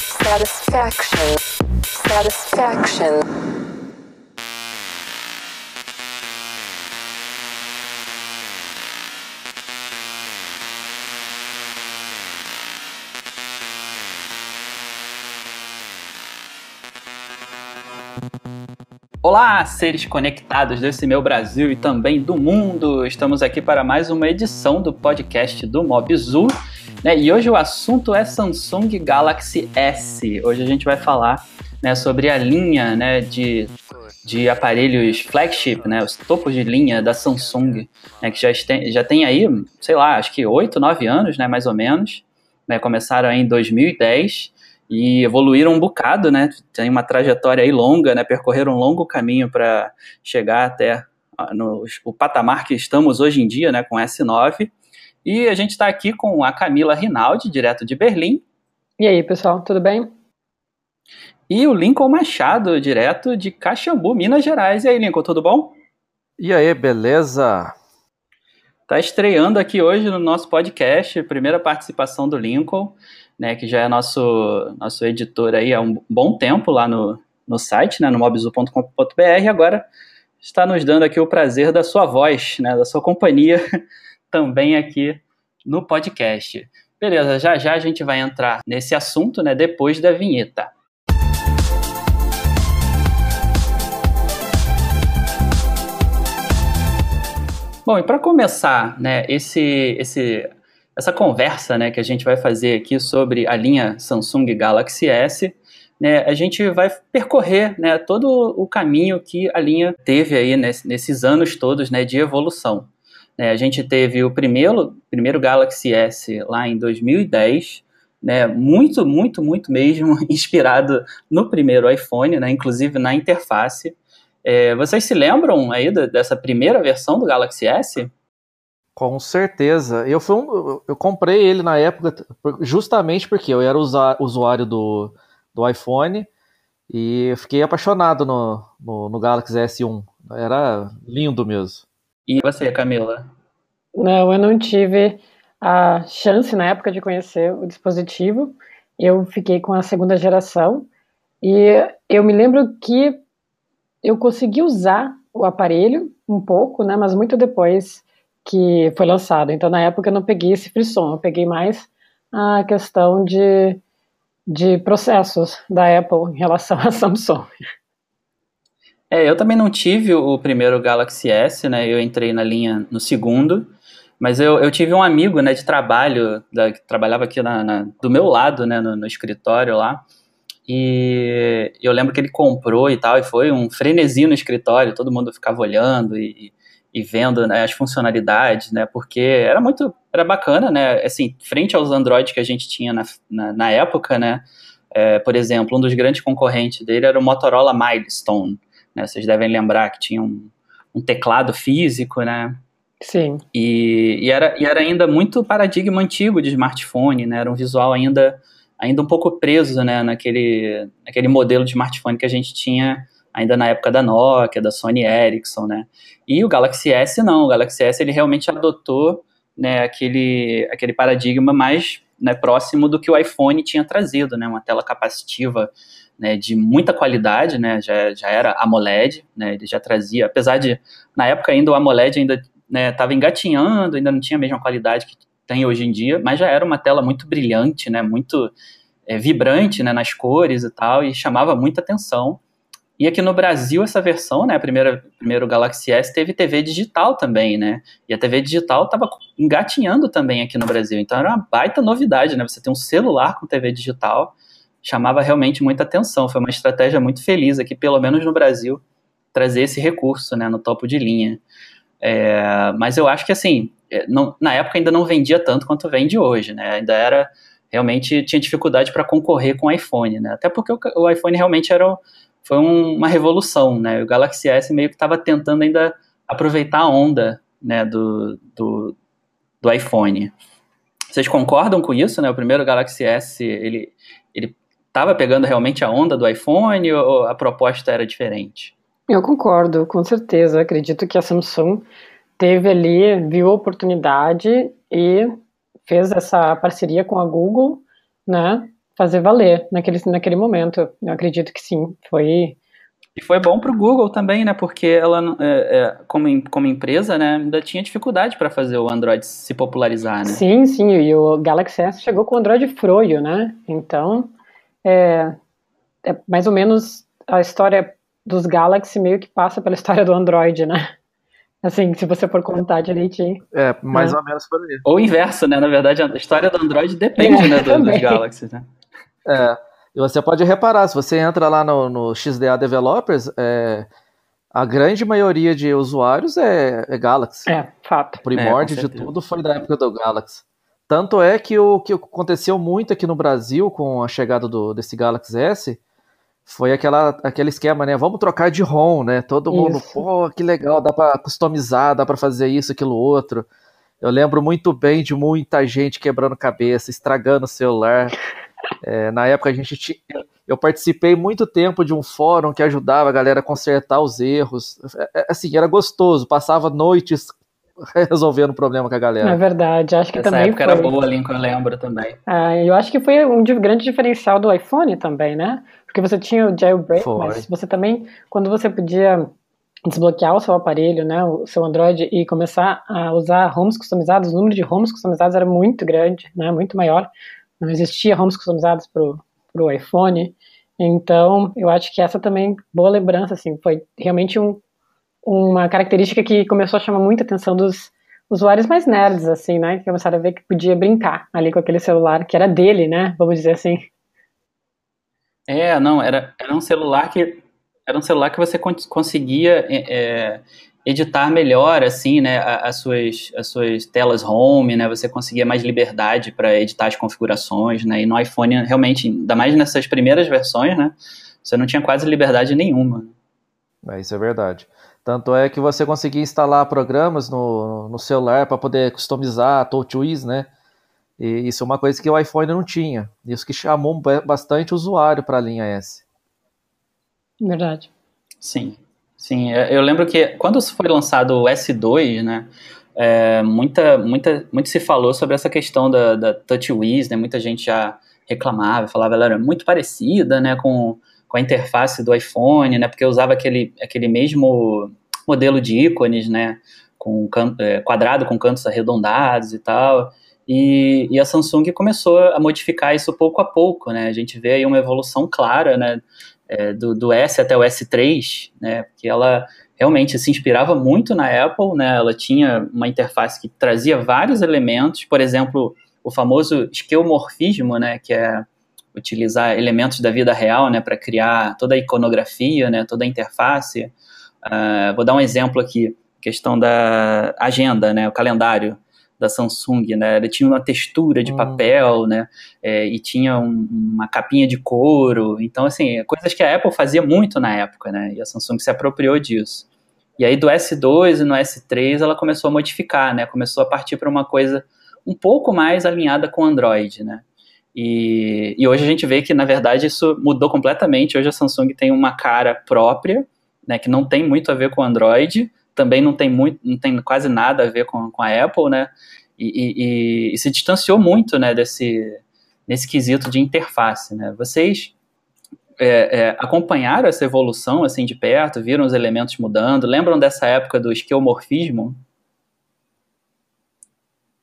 Satisfaction. Satisfaction. Olá, seres conectados desse meu Brasil e também do mundo. Estamos aqui para mais uma edição do podcast do Mobzu. Né? E hoje o assunto é Samsung Galaxy S. Hoje a gente vai falar né, sobre a linha né, de, de aparelhos flagship, né, os topos de linha da Samsung, né, que já tem, já tem aí, sei lá, acho que 8, 9 anos, né, mais ou menos. Né, começaram em 2010 e evoluíram um bocado, né? Tem uma trajetória aí longa, né? Percorreram um longo caminho para chegar até no, o patamar que estamos hoje em dia, né? Com S9. E a gente está aqui com a Camila Rinaldi, direto de Berlim. E aí, pessoal, tudo bem? E o Lincoln Machado, direto de Caxambu, Minas Gerais. E aí, Lincoln, tudo bom? E aí, beleza? Tá estreando aqui hoje no nosso podcast, primeira participação do Lincoln né, que já é nosso, nosso editor aí há um bom tempo lá no, no site, né, no mobzu.com.br, agora está nos dando aqui o prazer da sua voz, né, da sua companhia também aqui no podcast. Beleza, já já a gente vai entrar nesse assunto, né, depois da vinheta. Bom, e para começar, né, esse, esse essa conversa né, que a gente vai fazer aqui sobre a linha Samsung Galaxy S, né, a gente vai percorrer né, todo o caminho que a linha teve aí nesse, nesses anos todos né, de evolução. É, a gente teve o primeiro, primeiro Galaxy S lá em 2010, né, muito, muito, muito mesmo inspirado no primeiro iPhone, né, inclusive na interface. É, vocês se lembram aí dessa primeira versão do Galaxy S? Com certeza. Eu, fui um, eu comprei ele na época justamente porque eu era usuário do, do iPhone e fiquei apaixonado no, no, no, Galaxy S1. Era lindo mesmo. E você, Camila? Não, eu não tive a chance na época de conhecer o dispositivo. Eu fiquei com a segunda geração e eu me lembro que eu consegui usar o aparelho um pouco, né, mas muito depois que foi lançado. Então, na época, eu não peguei esse frisson, eu peguei mais a questão de, de processos da Apple em relação à Samsung. É, eu também não tive o primeiro Galaxy S, né? Eu entrei na linha no segundo, mas eu, eu tive um amigo, né, de trabalho, da, que trabalhava aqui na, na, do meu lado, né, no, no escritório lá, e eu lembro que ele comprou e tal, e foi um frenesi no escritório, todo mundo ficava olhando e, e vendo né, as funcionalidades, né? Porque era muito, era bacana, né? Assim, frente aos Android que a gente tinha na, na, na época, né? É, por exemplo, um dos grandes concorrentes dele era o Motorola Milestone, né? Vocês devem lembrar que tinha um, um teclado físico, né? Sim. E, e, era, e era ainda muito paradigma antigo de smartphone, né? Era um visual ainda, ainda um pouco preso, né? Naquele, naquele modelo de smartphone que a gente tinha ainda na época da Nokia, da Sony Ericsson, né? E o Galaxy S não, o Galaxy S ele realmente adotou né, aquele, aquele paradigma mais né, próximo do que o iPhone tinha trazido, né? Uma tela capacitiva né, de muita qualidade, né? Já, já era AMOLED, né? Ele já trazia, apesar de na época ainda o AMOLED ainda estava né, engatinhando, ainda não tinha a mesma qualidade que tem hoje em dia, mas já era uma tela muito brilhante, né? Muito é, vibrante, né? Nas cores e tal, e chamava muita atenção. E aqui no Brasil, essa versão, né, a primeira, primeiro Galaxy S, teve TV digital também, né? E a TV digital estava engatinhando também aqui no Brasil. Então era uma baita novidade, né? Você ter um celular com TV digital chamava realmente muita atenção. Foi uma estratégia muito feliz aqui, pelo menos no Brasil, trazer esse recurso, né, no topo de linha. É, mas eu acho que, assim, é, não, na época ainda não vendia tanto quanto vende hoje, né? Ainda era realmente tinha dificuldade para concorrer com o iPhone, né? Até porque o, o iPhone realmente era foi um, uma revolução, né? O Galaxy S meio que estava tentando ainda aproveitar a onda, né, do, do, do iPhone. Vocês concordam com isso, né? O primeiro Galaxy S, ele ele estava pegando realmente a onda do iPhone ou a proposta era diferente? Eu concordo, com certeza. Acredito que a Samsung teve ali, viu a oportunidade e fez essa parceria com a Google, né, fazer valer naquele, naquele momento. Eu acredito que sim, foi... E foi bom para o Google também, né, porque ela, é, é, como, como empresa, né, ainda tinha dificuldade para fazer o Android se popularizar, né? Sim, sim, e o Galaxy S chegou com o Android froio, né, então é, é mais ou menos a história dos Galaxy meio que passa pela história do Android, né? Assim, se você for contar direitinho. É, mais é. ou menos por aí. Ou o inverso, né? Na verdade, a história do Android depende, é, né, do, dos Galaxy, né? É. E você pode reparar, se você entra lá no, no XDA Developers, é, a grande maioria de usuários é, é Galaxy. É, fato. O primórdio é, de tudo foi da época do Galaxy. Tanto é que o que aconteceu muito aqui no Brasil com a chegada do, desse Galaxy S foi aquela, aquele esquema, né? Vamos trocar de ROM, né? Todo mundo, isso. pô, que legal, dá para customizar, dá para fazer isso, aquilo, outro. Eu lembro muito bem de muita gente quebrando cabeça, estragando o celular. É, na época a gente tinha, eu participei muito tempo de um fórum que ajudava a galera a consertar os erros. É, é assim, era gostoso, passava noites resolvendo o problema com a galera. É verdade, acho que Essa também época foi. era boa, Lincoln, eu lembro também. Ah, eu acho que foi um grande diferencial do iPhone também, né? Porque você tinha o jailbreak, foi. mas você também, quando você podia desbloquear o seu aparelho, né, o seu Android e começar a usar homes customizados, o número de homes customizados era muito grande, né, muito maior. Não existia homes customizados pro, pro iPhone. Então, eu acho que essa também boa lembrança assim, foi realmente um uma característica que começou a chamar muita atenção dos usuários mais nerds, assim, né? Que começaram a ver que podia brincar ali com aquele celular que era dele, né? Vamos dizer assim. É, não, era, era um celular que era um celular que você conseguia é, é, editar melhor, assim, né? As suas, as suas telas home, né? Você conseguia mais liberdade para editar as configurações, né? E no iPhone, realmente, ainda mais nessas primeiras versões, né? Você não tinha quase liberdade nenhuma. É, isso é verdade. Tanto é que você conseguia instalar programas no, no celular para poder customizar TouchWiz, né? E isso é uma coisa que o iPhone não tinha. Isso que chamou bastante usuário para a linha S. Verdade. Sim, sim. É, eu lembro que quando foi lançado o S2, né? É, muita, muita, muito se falou sobre essa questão da, da TouchWiz, né? Muita gente já reclamava, falava ela era muito parecida, né? Com com a interface do iPhone, né? Porque eu usava aquele, aquele mesmo modelo de ícones, né? Com é, quadrado com cantos arredondados e tal. E, e, a Samsung começou a modificar isso pouco a pouco, né? A gente vê aí uma evolução clara, né? É, do, do S até o S3, né? Porque ela realmente se inspirava muito na Apple, né? Ela tinha uma interface que trazia vários elementos, por exemplo, o famoso esquemorfismo, né? Que é utilizar elementos da vida real, né, para criar toda a iconografia, né, toda a interface. Uh, vou dar um exemplo aqui, questão da agenda, né, o calendário da Samsung, né, ele tinha uma textura de hum. papel, né, é, e tinha um, uma capinha de couro, então, assim, coisas que a Apple fazia muito na época, né, e a Samsung se apropriou disso. E aí do S2 e no S3 ela começou a modificar, né, começou a partir para uma coisa um pouco mais alinhada com Android, né, e, e, hoje a gente vê que, na verdade, isso mudou completamente. Hoje a Samsung tem uma cara própria, né, que não tem muito a ver com o Android, também não tem, muito, não tem quase nada a ver com, com a Apple, né? E, e, e se distanciou muito né, desse, nesse quesito de interface. Né? Vocês é, é, acompanharam essa evolução assim de perto, viram os elementos mudando? Lembram dessa época do esquemorfismo?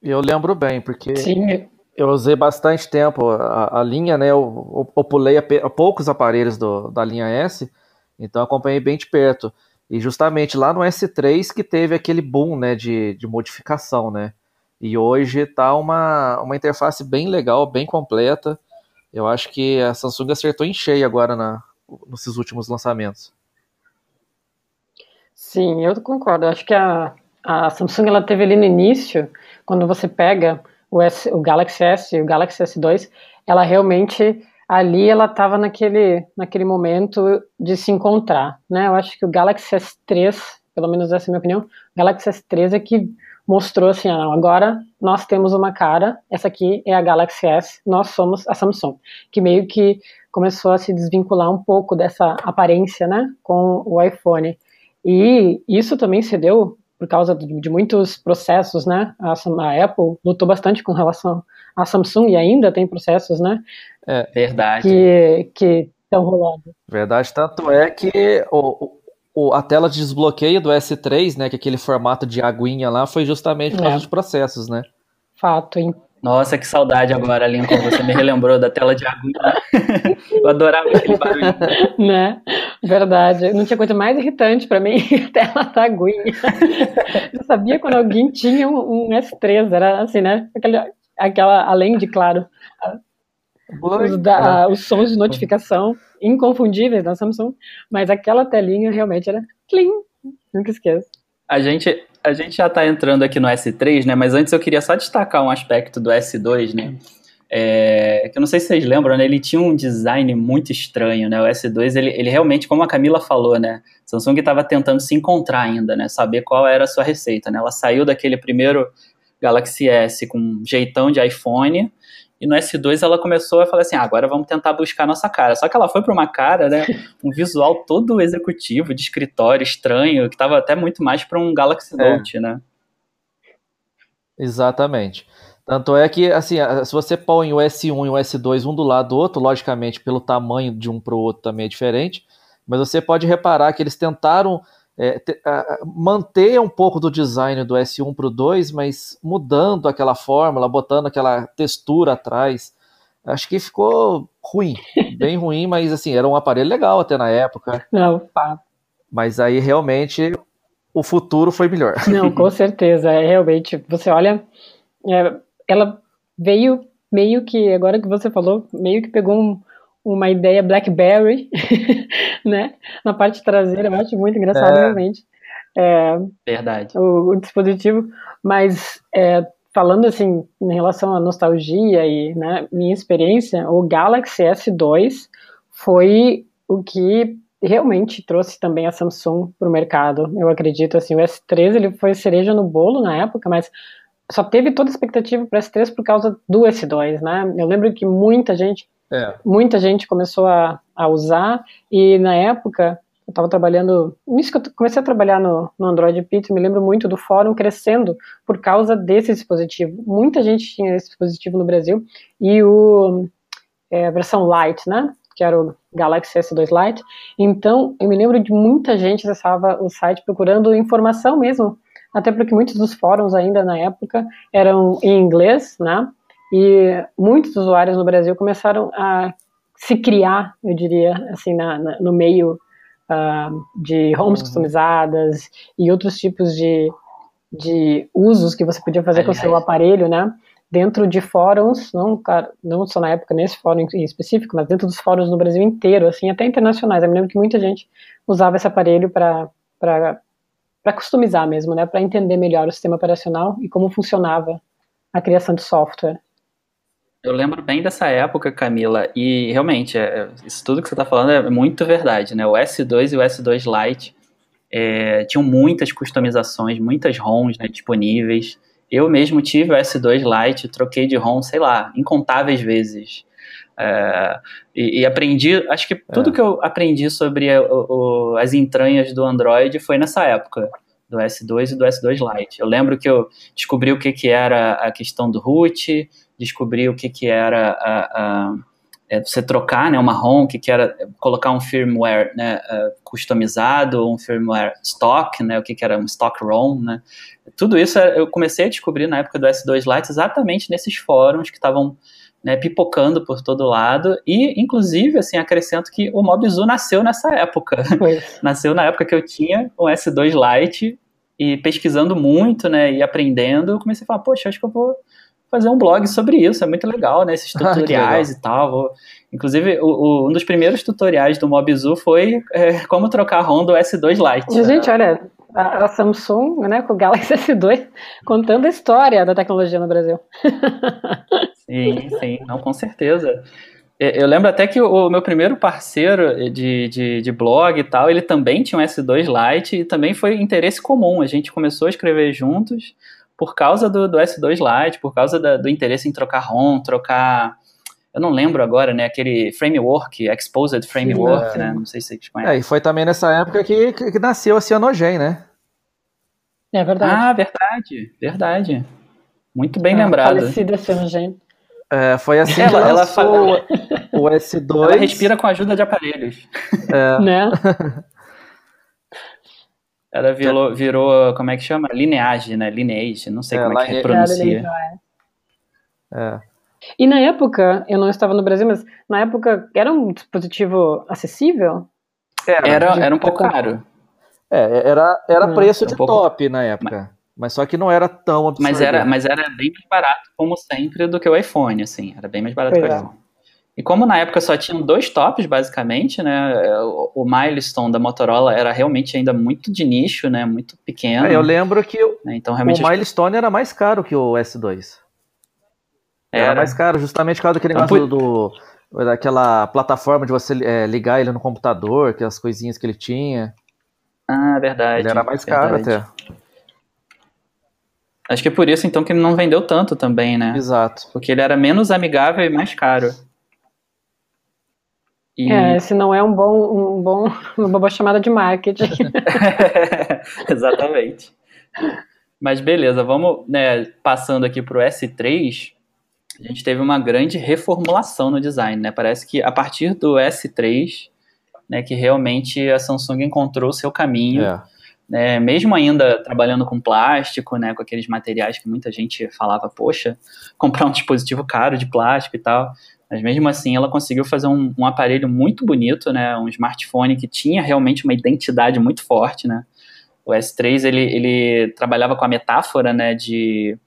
Eu lembro bem, porque Sim. Eu usei bastante tempo a, a linha, né? Eu, eu pulei a, a, poucos aparelhos do, da linha S, então acompanhei bem de perto. E justamente lá no S3 que teve aquele boom, né, de, de modificação, né? E hoje tá uma, uma interface bem legal, bem completa. Eu acho que a Samsung acertou em cheio agora na, nesses últimos lançamentos. Sim, eu concordo. acho que a, a Samsung ela teve ali no início, quando você pega o, S, o Galaxy S e o Galaxy S2, ela realmente ali ela estava naquele, naquele momento de se encontrar, né? Eu acho que o Galaxy S3, pelo menos essa é a minha opinião, o Galaxy S3 é que mostrou assim, ah, agora nós temos uma cara, essa aqui é a Galaxy S, nós somos a Samsung, que meio que começou a se desvincular um pouco dessa aparência, né, com o iPhone. E isso também se deu por causa de, de muitos processos, né? A, a, Apple lutou bastante com relação à Samsung e ainda tem processos, né? É verdade. Que que estão rolando. Verdade, tanto é que o, o, a tela de desbloqueio do S3, né, que é aquele formato de aguinha lá, foi justamente por causa é. dos processos, né? Fato. Nossa, que saudade agora, Lincoln. Você me relembrou da tela de aguinha. Eu adorava aquele barulho. Né? Verdade. Não tinha coisa mais irritante para mim que a tela da aguinha. Eu sabia quando alguém tinha um, um S3, era assim, né? Aquela, aquela além de, claro, os, da, os, sons de notificação inconfundíveis da Samsung, mas aquela telinha realmente era clean, nunca esqueço. A gente, a gente já está entrando aqui no S3, né? Mas antes eu queria só destacar um aspecto do S2, né? É, que eu não sei se vocês lembram, né? Ele tinha um design muito estranho, né? O S2, ele, ele realmente, como a Camila falou, né? Samsung estava tentando se encontrar ainda, né? Saber qual era a sua receita, né? Ela saiu daquele primeiro Galaxy S com um jeitão de iPhone e no S2 ela começou a falar assim: ah, agora vamos tentar buscar nossa cara. Só que ela foi para uma cara, né? Um visual todo executivo, de escritório, estranho, que estava até muito mais para um Galaxy é. Note, é. né? Exatamente. Tanto é que, assim, se você põe o S1 e o S2 um do lado do outro, logicamente, pelo tamanho de um para o outro também é diferente, mas você pode reparar que eles tentaram é, te, a, manter um pouco do design do S1 para o 2, mas mudando aquela fórmula, botando aquela textura atrás. Acho que ficou ruim, bem ruim, mas assim, era um aparelho legal até na época. Não, pá. Mas aí realmente o futuro foi melhor. Não, com certeza. É, realmente, você olha, é, ela veio meio que, agora que você falou, meio que pegou um, uma ideia BlackBerry, né? Na parte traseira, eu acho muito engraçado, é. realmente. É, Verdade. O, o, dispositivo, mas é, falando assim, em relação à nostalgia e né, minha experiência, o Galaxy S2 foi o que realmente trouxe também a Samsung para o mercado. Eu acredito assim, o S3 ele foi cereja no bolo na época, mas só teve toda a expectativa para o S3 por causa do S2, né? Eu lembro que muita gente é. Muita gente começou a, a usar, e na época eu estava trabalhando, nisso que eu comecei a trabalhar no, no Android Pizza, me lembro muito do fórum crescendo por causa desse dispositivo. Muita gente tinha esse dispositivo no Brasil, e o, é, a versão Lite, né, que era o Galaxy S2 Lite, então eu me lembro de muita gente acessava o site procurando informação mesmo, até porque muitos dos fóruns ainda na época eram em inglês, né, e muitos usuários no Brasil começaram a se criar, eu diria, assim, na, na, no meio uh, de homes uhum. customizadas e outros tipos de, de usos que você podia fazer Aliás. com o seu aparelho, né? Dentro de fóruns, não, não só na época nesse fórum em específico, mas dentro dos fóruns no Brasil inteiro, assim, até internacionais. Eu me lembro que muita gente usava esse aparelho para para customizar mesmo, né, para entender melhor o sistema operacional e como funcionava a criação de software. Eu lembro bem dessa época, Camila, e realmente, é, isso tudo que você está falando é muito verdade, né? O S2 e o S2 Lite é, tinham muitas customizações, muitas ROMs né, disponíveis. Eu mesmo tive o S2 Lite, troquei de ROM, sei lá, incontáveis vezes. É, e, e, aprendi, acho que tudo é. que eu aprendi sobre o, o, as entranhas do Android foi nessa época do S2 e do S2 Lite. Eu lembro que eu descobri o que, que era a questão do root, descobri o que, que era a, a é, você trocar né, uma ROM, que, que era colocar um firmware né, uh, customizado, um firmware stock, né, o que, que era um stock ROM. Né. Tudo isso eu comecei a descobrir na época do S2 Lite exatamente nesses fóruns que estavam né, pipocando por todo lado e, inclusive, assim, acrescento que o Mobizu nasceu nessa época. nasceu na época que eu tinha um S2 Lite e pesquisando muito, né, e aprendendo, eu comecei a falar, poxa, acho que eu vou fazer um blog sobre isso, é muito legal, né? Esses tutoriais e tal. Vou... Inclusive, o, o, um dos primeiros tutoriais do Mobizu foi é, como trocar a ROM do S2 Lite. Gente, olha, a, a, Samsung, né, com o Galaxy S2, contando a história da tecnologia no Brasil. Sim, sim, não, com certeza. Eu lembro até que o meu primeiro parceiro de, de, de, blog e tal, ele também tinha um S2 Lite e também foi interesse comum. A gente começou a escrever juntos por causa do, do S2 Lite, por causa da, do interesse em trocar ROM, trocar. Eu não lembro agora, né? Aquele framework, Exposed Framework, Sim, é. né? Não sei se vocês conhecem. É, e foi também nessa época que, que nasceu a Cyanogen, né? É verdade. Ah, verdade, verdade. Muito bem ah, lembrado. Falecida Cyanogen. É, foi assim ela, que ela fala... o S2. Ela respira com a ajuda de aparelhos. É. né? Ela virou, virou, como é que chama? Lineage, né? Lineage, não sei é, como é que pronuncia. É. E na época, eu não estava no Brasil, mas na época era um dispositivo acessível? Era, era, era um pouco caro. É, era, era hum, preço de um pouco... top na época. Mas só que não era tão absurdo. Mas era, mas era bem mais barato, como sempre, do que o iPhone, assim. Era bem mais barato pois que o é. iPhone. E como na época só tinham dois tops, basicamente, né? O, Milestone da Motorola era realmente ainda muito de nicho, né? Muito pequeno. É, eu lembro que o, né, então, realmente o Milestone era mais caro que o S2. Era, era mais caro, justamente por causa daquele então, negócio do, do, daquela plataforma de você é, ligar ele no computador, aquelas coisinhas que ele tinha. Ah, verdade. Ele era mais caro até. Acho que é por isso então que ele não vendeu tanto também, né? Exato. Porque ele era menos amigável e mais caro. E... É, esse não é um bom, um bom, uma boa chamada de marketing. Exatamente. Mas beleza, vamos né, passando aqui para o S3. A gente teve uma grande reformulação no design, né? Parece que a partir do S3, né, que realmente a Samsung encontrou o seu caminho. É. Né, mesmo ainda trabalhando com plástico, né, com aqueles materiais que muita gente falava, poxa, comprar um dispositivo caro de plástico e tal. Mas mesmo assim, ela conseguiu fazer um, um, aparelho muito bonito, né? Um smartphone que tinha realmente uma identidade muito forte, né? O S3 ele, ele trabalhava com a metáfora, né? De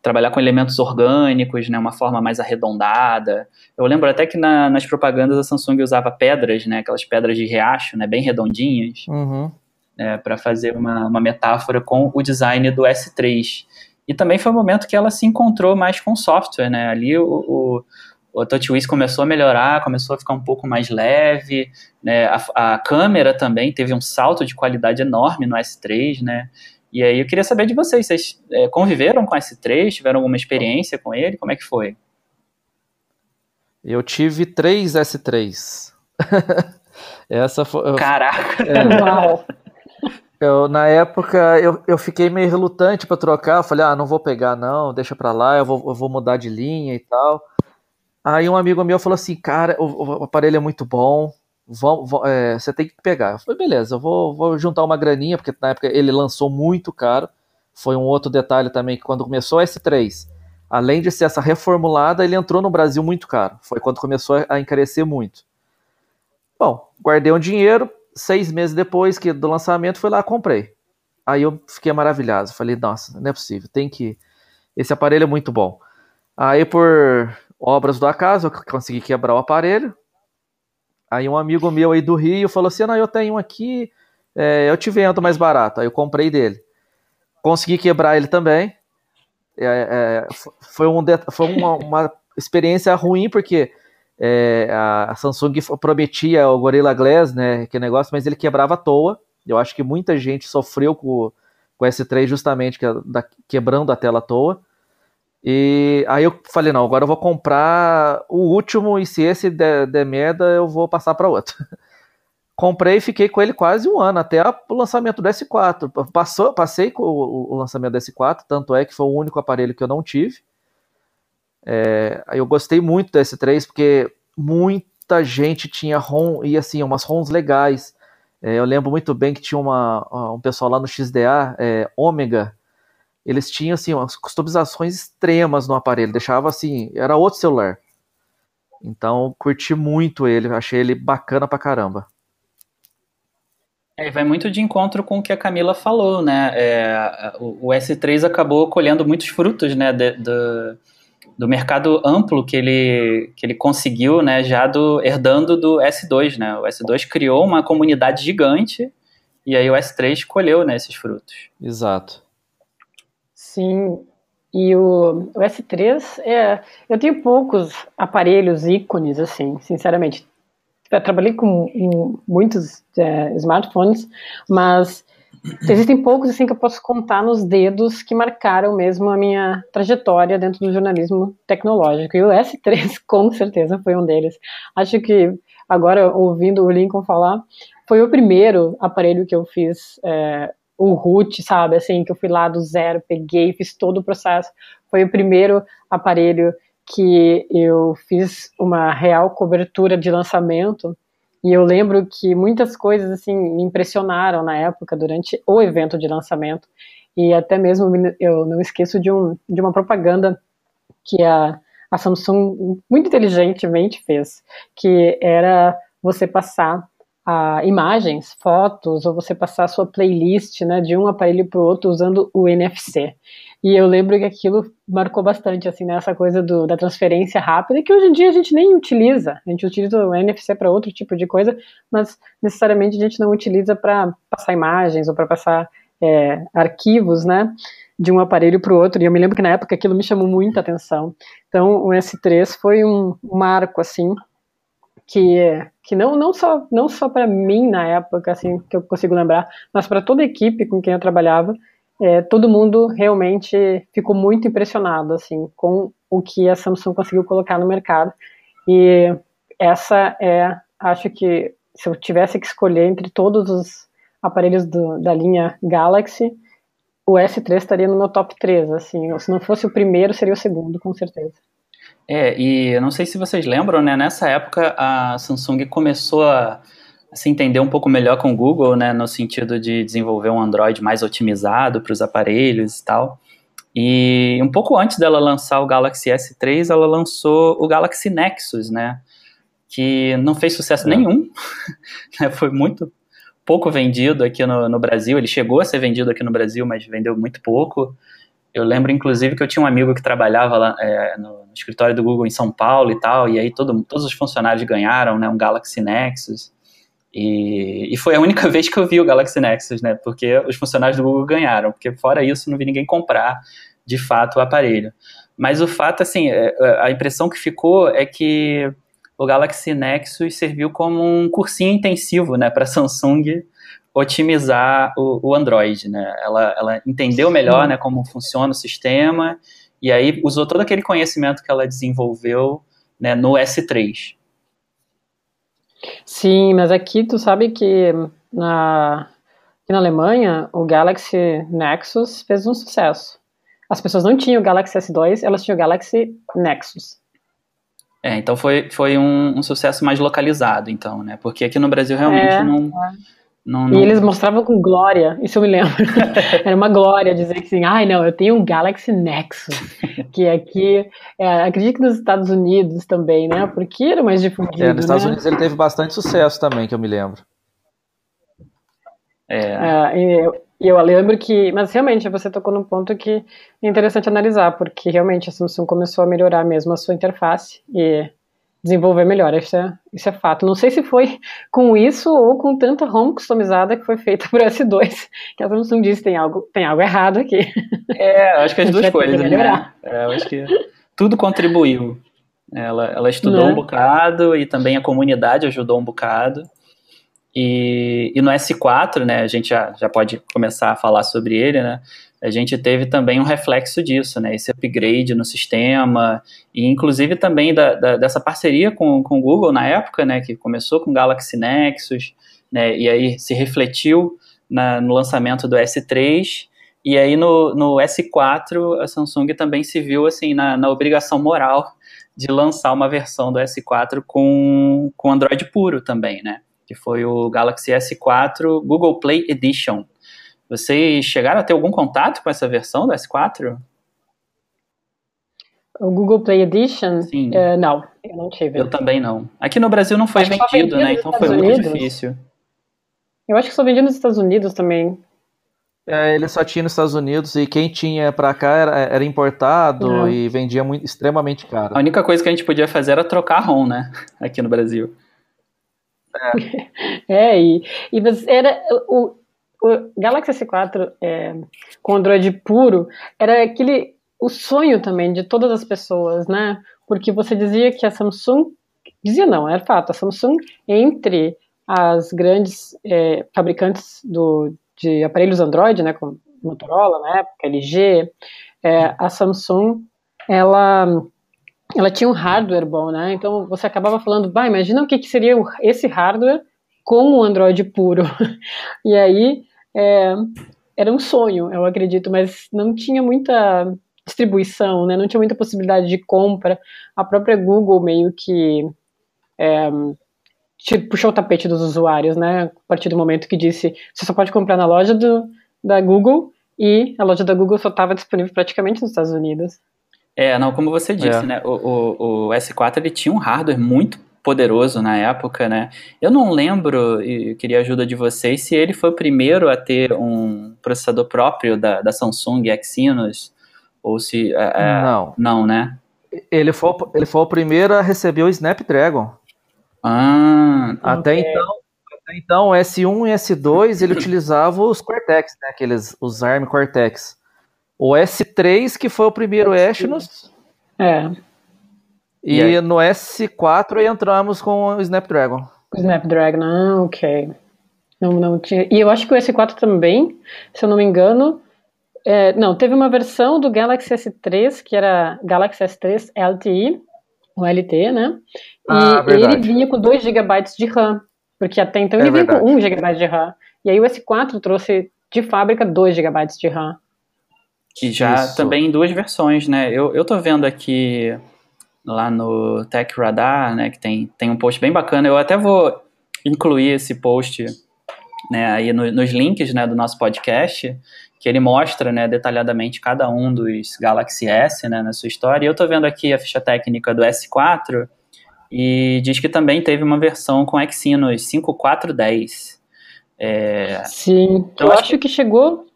trabalhar com elementos orgânicos, né? Uma forma mais arredondada. Eu lembro até que na, nas propagandas a Samsung usava pedras, né? Aquelas pedras de riacho, né? Bem redondinhas. Uhum. Né, para fazer uma, uma metáfora com o design do S3. E também foi o momento que ela se encontrou mais com software, né? Ali o, o o TouchWiz começou a melhorar, começou a ficar um pouco mais leve, né? A, a, câmera também teve um salto de qualidade enorme no S3, né? E aí eu queria saber de vocês, vocês é, conviveram com o S3, tiveram alguma experiência com ele? Como é que foi? Eu tive três S3. Essa foi. Caraca! É, eu, na época eu, eu fiquei meio relutante para trocar. Eu falei, ah, não vou pegar, não, deixa pra lá, eu vou, eu vou mudar de linha e tal. Aí um amigo meu falou assim, cara, o, o aparelho é muito bom, vão, é, você tem que pegar. Eu falei, beleza, eu vou, vou juntar uma graninha, porque na época ele lançou muito caro. Foi um outro detalhe também, que quando começou o S3, além de ser essa reformulada, ele entrou no Brasil muito caro. Foi quando começou a encarecer muito. Bom, guardei um dinheiro, seis meses depois que do lançamento, fui lá comprei. Aí eu fiquei maravilhado. Falei, nossa, não é possível, tem que. Esse aparelho é muito bom. Aí por obras do acaso, eu consegui quebrar o aparelho. Aí um amigo meu aí do Rio falou assim: não, eu tenho um aqui, é, eu te vendo mais barato. Aí eu comprei dele. Consegui quebrar ele também. É, é, foi um, foi uma, uma, experiência ruim, porque é, a Samsung prometia o Gorilla Glass, né, que negócio, mas ele quebrava à toa. Eu acho que muita gente sofreu com, com o S3 justamente que, da, quebrando a tela à toa. E aí eu falei, não, agora eu vou comprar o último e se esse der, der merda, eu vou passar para outro. Comprei e fiquei com ele quase um ano, até o lançamento do S4. Passou, passei com o, o lançamento do S4, tanto é que foi o único aparelho que eu não tive. É, eu gostei muito do S3, porque muita gente tinha ROM, e assim, umas ROMs legais. É, eu lembro muito bem que tinha uma, um pessoal lá no XDA, é, Ômega, eles tinham assim umas customizações extremas no aparelho, deixava assim, era outro celular. Então, curti muito ele, achei ele bacana pra caramba. É, vai muito de encontro com o que a Camila falou, né? É, o, o, S3 acabou colhendo muitos frutos, né? De, de, do mercado amplo que ele, que ele conseguiu, né? Já do, herdando do S2, né? O S2 criou uma comunidade gigante e aí o S3 colheu né, esses frutos. Exato. Sim, E o, o S3, é, eu tenho poucos aparelhos ícones, assim, sinceramente. Eu trabalhei com, muitos é, smartphones, mas existem poucos assim que eu posso contar nos dedos que marcaram mesmo a minha trajetória dentro do jornalismo tecnológico. E o S3 com certeza foi um deles. Acho que agora ouvindo o Lincoln falar, foi o primeiro aparelho que eu fiz é, o root, sabe, assim, que eu fui lá do zero, peguei, fiz todo o processo. Foi o primeiro aparelho que eu fiz uma real cobertura de lançamento e eu lembro que muitas coisas assim me impressionaram na época durante o evento de lançamento. E até mesmo eu não esqueço de, um, de uma propaganda que a, a Samsung muito inteligentemente fez, que era você passar imagens, fotos, ou você passar a sua playlist né, de um aparelho para o outro usando o NFC. E eu lembro que aquilo marcou bastante, assim, né, essa coisa do, da transferência rápida, que hoje em dia a gente nem utiliza. A gente utiliza o NFC para outro tipo de coisa, mas necessariamente a gente não utiliza para passar imagens ou para passar é, arquivos, né, de um aparelho para o outro. E eu me lembro que na época aquilo me chamou muita atenção. Então, o S3 foi um marco, assim, que que não não só não só para mim na época assim que eu consigo lembrar, mas para toda a equipe com quem eu trabalhava, é, todo mundo realmente ficou muito impressionado assim com o que a Samsung conseguiu colocar no mercado e essa é acho que se eu tivesse que escolher entre todos os aparelhos do, da linha Galaxy o S3 estaria no meu top 3, assim, se não fosse o primeiro, seria o segundo, com certeza. É, e eu não sei se vocês lembram, né? Nessa época a Samsung começou a, se entender um pouco melhor com o Google, né? No sentido de desenvolver um Android mais otimizado para os aparelhos e tal. E um pouco antes dela lançar o Galaxy S3, ela lançou o Galaxy Nexus, né? Que não fez sucesso é. nenhum, né? foi muito pouco vendido aqui no, no Brasil. Ele chegou a ser vendido aqui no Brasil, mas vendeu muito pouco. Eu lembro, inclusive, que eu tinha um amigo que trabalhava lá é, no, escritório do Google em São Paulo e tal, e aí todo, todos os funcionários ganharam né, um Galaxy Nexus. E, e, foi a única vez que eu vi o Galaxy Nexus, né? Porque os funcionários do Google ganharam, porque fora isso não vi ninguém comprar de fato o aparelho. Mas o fato, assim, é, é, a impressão que ficou é que o Galaxy Nexus serviu como um cursinho intensivo, né, para Samsung otimizar o, o Android, né? Ela, ela entendeu melhor, né, como funciona o sistema e aí usou todo aquele conhecimento que ela desenvolveu, né, no S3. Sim, mas aqui tu sabe que na, aqui na Alemanha o Galaxy Nexus fez um sucesso. As pessoas não tinham o Galaxy S2, elas tinham o Galaxy Nexus. É, então foi, foi um, um sucesso mais localizado, então, né? Porque aqui no Brasil realmente é, não, é. Não, não... E eles mostravam com glória, isso eu me lembro. Era uma glória dizer que assim, ai não, eu tenho um Galaxy Nexus, que aqui, é, acredito que nos Estados Unidos também, né? Porque era mais difundido. É, nos Estados né? Unidos ele teve bastante sucesso também, que eu me lembro. É. é e eu, eu lembro que, mas realmente você tocou num ponto que é interessante analisar, porque realmente a Samsung começou a melhorar mesmo a sua interface e desenvolver melhor, isso é, isso é fato. Não sei se foi com isso ou com tanta home customizada que foi feita por S2, que a Samsung disse tem algo, tem algo errado aqui. É, acho que as duas coisas, né? É, acho que tudo contribuiu. Ela, ela estudou um né? bocado e também a comunidade ajudou um bocado. E, e no S4, né, a gente já, já pode começar a falar sobre ele, né? A gente teve também um reflexo disso, né? Esse upgrade no sistema, e inclusive também da, da, dessa parceria com, com o Google na época, né? Que começou com o Galaxy Nexus, né? E aí se refletiu na, no lançamento do S3, e aí no, no S4 a Samsung também se viu assim na, na obrigação moral de lançar uma versão do S4 com, com Android puro também, né? Que foi o Galaxy S4 Google Play Edition. Vocês chegaram a ter algum contato com essa versão do S4? O Google Play Edition? Sim. Uh, não, eu não tive. Eu também não. Aqui no Brasil não foi vendido, vendido, né? Então foi Unidos. muito difícil. Eu acho que só vendia nos Estados Unidos também. É, ele só tinha nos Estados Unidos e quem tinha para cá era, era importado é. e vendia muito, extremamente caro. A única coisa que a gente podia fazer era trocar ROM, né? Aqui no Brasil. É, é e, e era o, o Galaxy S4 é, com Android puro era aquele o sonho também de todas as pessoas, né? Porque você dizia que a Samsung, dizia não, era fato, a Samsung entre as grandes é, fabricantes do, de aparelhos Android, né, como Motorola na época, LG, é, a Samsung, ela ela tinha um hardware bom, né? Então você acabava falando, bah, imagina o que, que seria esse hardware com o Android puro. e aí é, era um sonho, eu acredito, mas não tinha muita distribuição, né? Não tinha muita possibilidade de compra. A própria Google meio que é, puxou o tapete dos usuários, né? A partir do momento que disse, você só pode comprar na loja do, da Google e a loja da Google só estava disponível praticamente nos Estados Unidos. É, não, como você disse, é. né? O, o, o, S4 ele tinha um hardware muito poderoso na época, né? Eu não lembro, e queria a ajuda de vocês, se ele foi o primeiro a ter um processador próprio da, da Samsung Exynos, ou se... É, é não. Não, né? Ele foi, ele foi o primeiro a receber o Snapdragon. Ah, até okay. então, até então, S1 e S2 ele utilizava os Cortex, né? Aqueles, os ARM Cortex. O S3 que foi o primeiro Exynos. É. E, e no S4 entramos com o Snapdragon. O Snapdragon, ah, ok. Não, não tinha. E eu acho que o S4 também, se eu não me engano, é, não, teve uma versão do Galaxy S3 que era Galaxy S3 LTE, o LT, né? E ah, ele vinha com 2 GB de RAM, porque até então é ele verdade. vinha com 1 GB de RAM. E aí o S4 trouxe de fábrica 2 GB de RAM. Que já Isso. também em duas versões, né? Eu, eu tô vendo aqui lá no Tech Radar, né, que tem, tem um post bem bacana. Eu até vou incluir esse post né, aí no, nos links né, do nosso podcast, que ele mostra né, detalhadamente cada um dos Galaxy S né, na sua história. E eu estou vendo aqui a ficha técnica do S4 e diz que também teve uma versão com Exynos 5410. É... Sim, então, eu acho que... que chegou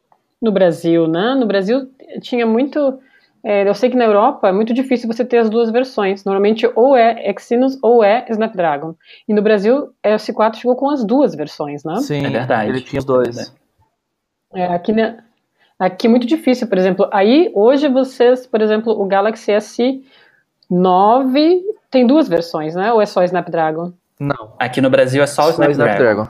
no Brasil, né? No Brasil tinha muito é, eu sei que na Europa é muito difícil você ter as duas versões. Normalmente ou é Exynos ou é Snapdragon. E no Brasil, o S4 chegou com as duas versões, né? Sim, é verdade. Ele tinha os dois. É, aqui, né, aqui é muito difícil, por exemplo. Aí, hoje, vocês, por exemplo, o Galaxy S9 tem duas versões, né? Ou é só Snapdragon? Não. Aqui no Brasil é só o Snapdragon. Snapdragon.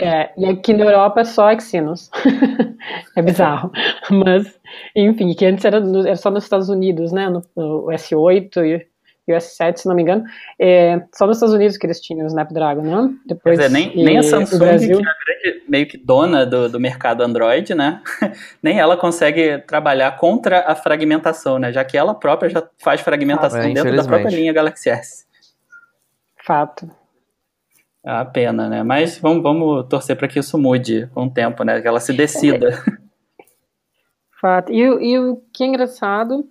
É, e aqui na Europa é só Exynos. é bizarro. Mas, enfim, que antes era, no, era só nos Estados Unidos, né? No, no S8 e, e, o S7, se não me engano. É, só nos Estados Unidos que eles tinham o Snapdragon, né? Depois, Quer dizer, nem, nem a Samsung, Brasil... que é a grande, meio que dona do, do mercado Android, né? nem ela consegue trabalhar contra a fragmentação, né? Já que ela própria já faz fragmentação ah, dentro da própria linha Galaxy S. Fato a pena, né? Mas vamos, vamos torcer para que isso mude com o tempo, né? Que ela se decida. Fato. E, e o que é engraçado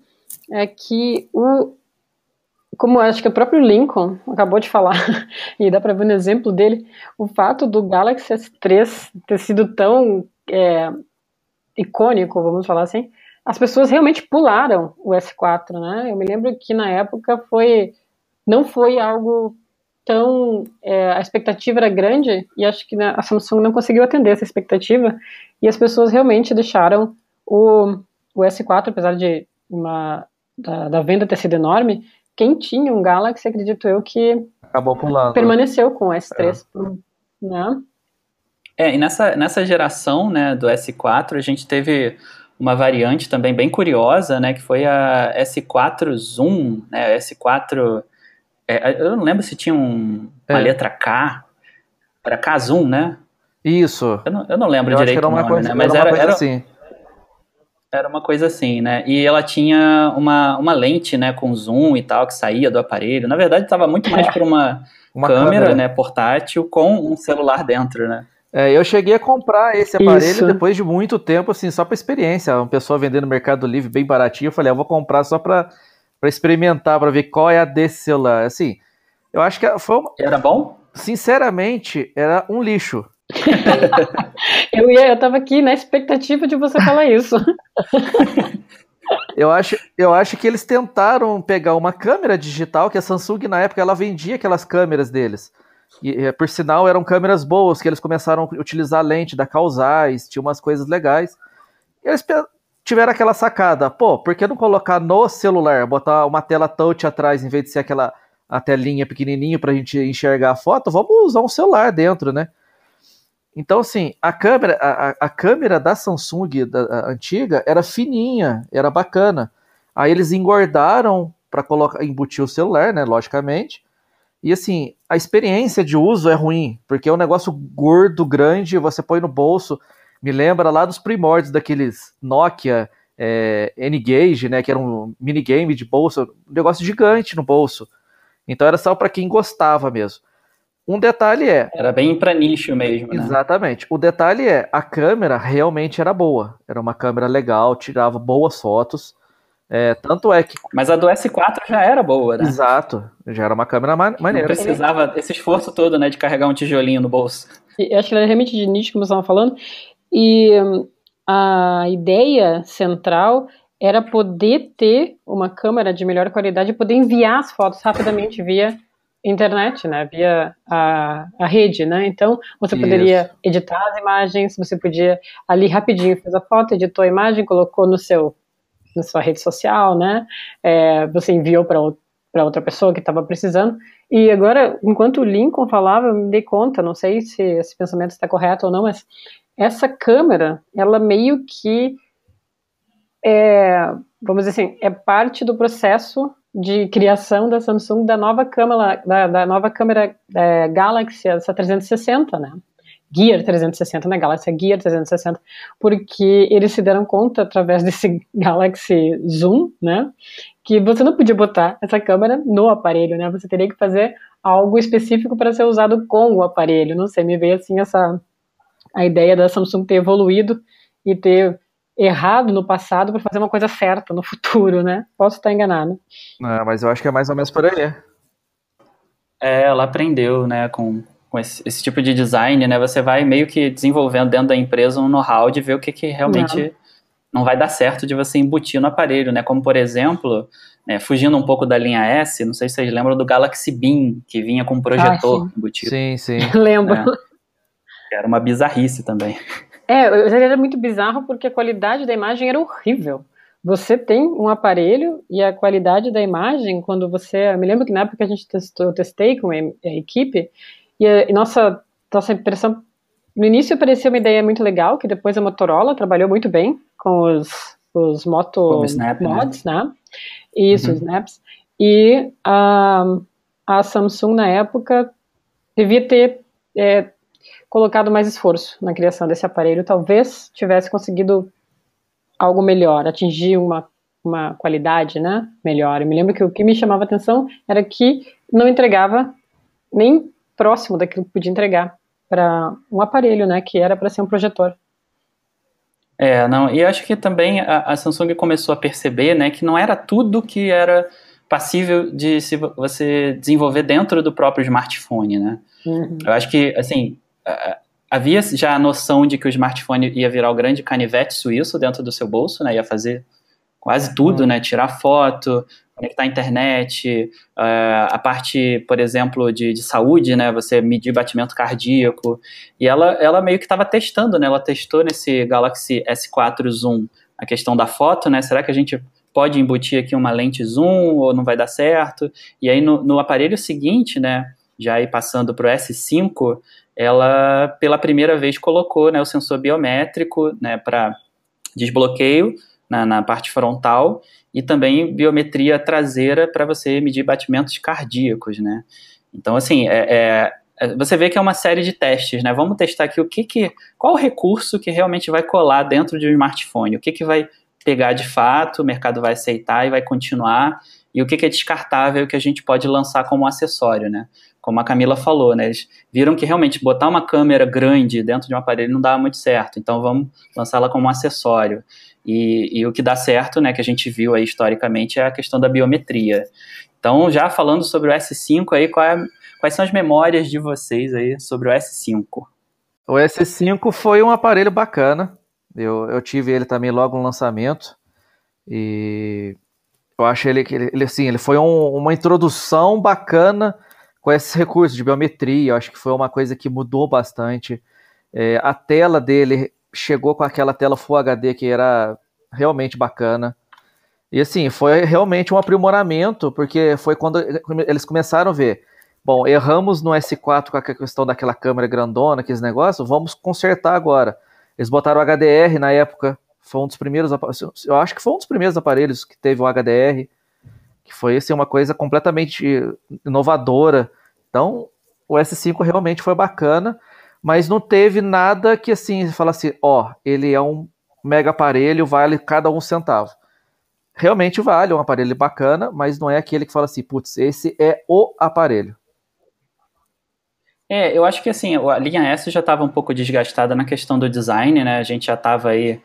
é que o como acho que o próprio Lincoln acabou de falar, e dá para ver no exemplo dele, o fato do Galaxy S3 ter sido tão é, icônico, vamos falar assim, as pessoas realmente pularam o S4, né? Eu me lembro que na época foi não foi algo então, é, a expectativa era grande e acho que né, a Samsung não conseguiu atender essa expectativa e as pessoas realmente deixaram o, o S4, apesar de uma, da, da, venda ter sido enorme, quem tinha um Galaxy, acredito eu, que acabou pulando. permaneceu com o S3, é. né? É, e nessa, nessa geração né, do S4, a gente teve uma variante também bem curiosa, né, que foi a S4 Zoom, né, S4 é, eu não lembro se tinha um, uma é. letra K. Era K-Zoom, né? Isso. Eu não, eu não lembro eu direito era uma nome, coisa, né? Mas era, era, era, assim. Era uma coisa assim, né? E ela tinha uma, uma lente, né, com zoom e tal, que saía do aparelho. Na verdade, estava muito mais por uma, uma câmera, câmera, né, portátil com um celular dentro, né? É, eu cheguei a comprar esse aparelho Isso. depois de muito tempo, assim, só para experiência. Uma pessoa vendendo no Mercado Livre bem baratinho. Eu falei, ah, eu vou comprar só para para experimentar, para ver qual é a desse celular. Assim, eu acho que foi uma... Era bom? Sinceramente, era um lixo. eu, ia, eu tava aqui na expectativa de você falar isso. eu, acho, eu acho que eles tentaram pegar uma câmera digital, que a Samsung na época ela vendia aquelas câmeras deles. E, por sinal, eram câmeras boas, que eles começaram a utilizar a lente da Causais, tinha umas coisas legais. Eles tiveram aquela sacada, pô, por que não colocar no celular, botar uma tela touch atrás em vez de ser aquela a telinha pequenininho para a gente enxergar a foto? Vamos usar um celular dentro, né? Então, assim, a câmera, a, a câmera da Samsung da, a antiga era fininha, era bacana. Aí eles engordaram para colocar, embutir o celular, né? Logicamente. E assim, a experiência de uso é ruim, porque é um negócio gordo, grande, você põe no bolso. Me lembra lá dos primórdios daqueles Nokia é, N-Gage, né? Que era um minigame de bolso, um negócio gigante no bolso. Então era só para quem gostava mesmo. Um detalhe é. Era bem para nicho mesmo, né? Exatamente. O detalhe é, a câmera realmente era boa. Era uma câmera legal, tirava boas fotos. É, tanto é que. Mas a do S4 já era boa, né? Exato. Já era uma câmera maneira. Não precisava esse esforço todo, né, de carregar um tijolinho no bolso. Eu acho que era realmente de nicho, como você estava falando. E hum, a ideia central era poder ter uma câmera de melhor qualidade e poder enviar as fotos rapidamente via internet, né, via a, a rede, né, então você poderia Isso. editar as imagens, você podia ali rapidinho fez a foto, editou a imagem, colocou no seu na sua rede social, né? É, você enviou para para outra pessoa que estava precisando. E agora, enquanto o Lincoln falava, eu me dei conta, não sei se esse pensamento está correto ou não, mas essa câmera, ela meio que é, vamos dizer assim, é parte do processo de criação da Samsung da nova câmera, da, da nova câmera é, Galaxy, essa 360, né? Gear 360, né, Galaxy Gear 360, porque eles se deram conta através desse Galaxy Zoom, né, que você não podia botar essa câmera no aparelho, né, você teria que fazer algo específico para ser usado com o aparelho. Não sei, me veio assim essa a ideia da Samsung ter evoluído e ter errado no passado para fazer uma coisa certa no futuro, né? Posso estar enganado. Não, mas eu acho que é mais ou menos por aí. É, ela aprendeu, né, com, com esse, esse, tipo de design, né, você vai meio que desenvolvendo dentro da empresa um know-how de ver o que, que realmente não. não vai dar certo de você embutir no aparelho, né, como por exemplo, né, fugindo um pouco da linha S, não sei se vocês lembram do Galaxy Beam, que vinha com um projetor ah, sim. embutido. Sim, sim. Lembro. É, era uma bizarrice também. É, era muito bizarro porque a qualidade da imagem era horrível. Você tem um aparelho e a qualidade da imagem, quando você. Eu me lembro que na época a gente testou, eu testei com a equipe, e, a, e nossa, nossa impressão. No início parecia uma ideia muito legal, que depois a Motorola trabalhou muito bem com os, os Moto Snap, né? Mods, né? né? Isso, uhum. Snaps. E a, a Samsung, na época, devia ter é, colocado mais esforço na criação desse aparelho. Talvez tivesse conseguido algo melhor, atingir uma, uma qualidade né, melhor. Eu me lembro que o que me chamava atenção era que não entregava nem próximo daquilo que podia entregar para um aparelho, né, que era para ser um projetor. É, não, e acho que também a, a, Samsung começou a perceber, né, que não era tudo que era passível de se você desenvolver dentro do próprio smartphone, né? Uhum. Eu acho que, assim, havia já a noção de que o smartphone ia virar o grande canivete suíço dentro do seu bolso, né, ia fazer quase tudo, uhum. né, tirar foto, conectar a internet, uh, a parte, por exemplo, de, de, saúde, né, você medir batimento cardíaco, e ela, ela meio que estava testando, né, ela testou nesse Galaxy S4 Zoom a questão da foto, né, será que a gente pode embutir aqui uma lente zoom ou não vai dar certo? E aí no, no aparelho seguinte, né, já aí passando para o S5, ela pela primeira vez colocou né, o sensor biométrico né, para desbloqueio na, na, parte frontal e também biometria traseira para você medir batimentos cardíacos, né? Então, assim, é, é, é, você vê que é uma série de testes, né? Vamos testar aqui o que que, qual o recurso que realmente vai colar dentro de um smartphone, o que que vai pegar de fato, o mercado vai aceitar e vai continuar, e o que, que é descartável que a gente pode lançar como acessório, né? Como a Camila falou, né? Eles viram que realmente botar uma câmera grande dentro de um aparelho não dá muito certo, então vamos lançá-la como um acessório. E, e, o que dá certo, né, que a gente viu aí historicamente, é a questão da biometria. Então, já falando sobre o S5 aí, é, quais são as memórias de vocês aí sobre o S5? O S5 foi um aparelho bacana. Eu, eu tive ele também logo no lançamento. E eu acho ele que ele, assim, ele foi um, uma introdução bacana com esses recursos de biometria. Acho que foi uma coisa que mudou bastante. É, a tela dele chegou com aquela tela Full HD que era realmente bacana. E assim, foi realmente um aprimoramento, porque foi quando eles começaram a ver. Bom, erramos no S4 com a questão daquela câmera grandona, aqueles negócios, vamos consertar agora. Eles botaram o HDR na época, foi um dos primeiros, eu acho que foi um dos primeiros aparelhos que teve o HDR, que foi assim, uma coisa completamente inovadora. Então, o S5 realmente foi bacana, mas não teve nada que assim, fala assim, ó, ele é um mega aparelho, vale cada um centavo realmente vale, é um aparelho bacana, mas não é aquele que fala assim, putz, esse é o aparelho. É, eu acho que assim, a linha S já estava um pouco desgastada na questão do design, né? A gente já estava aí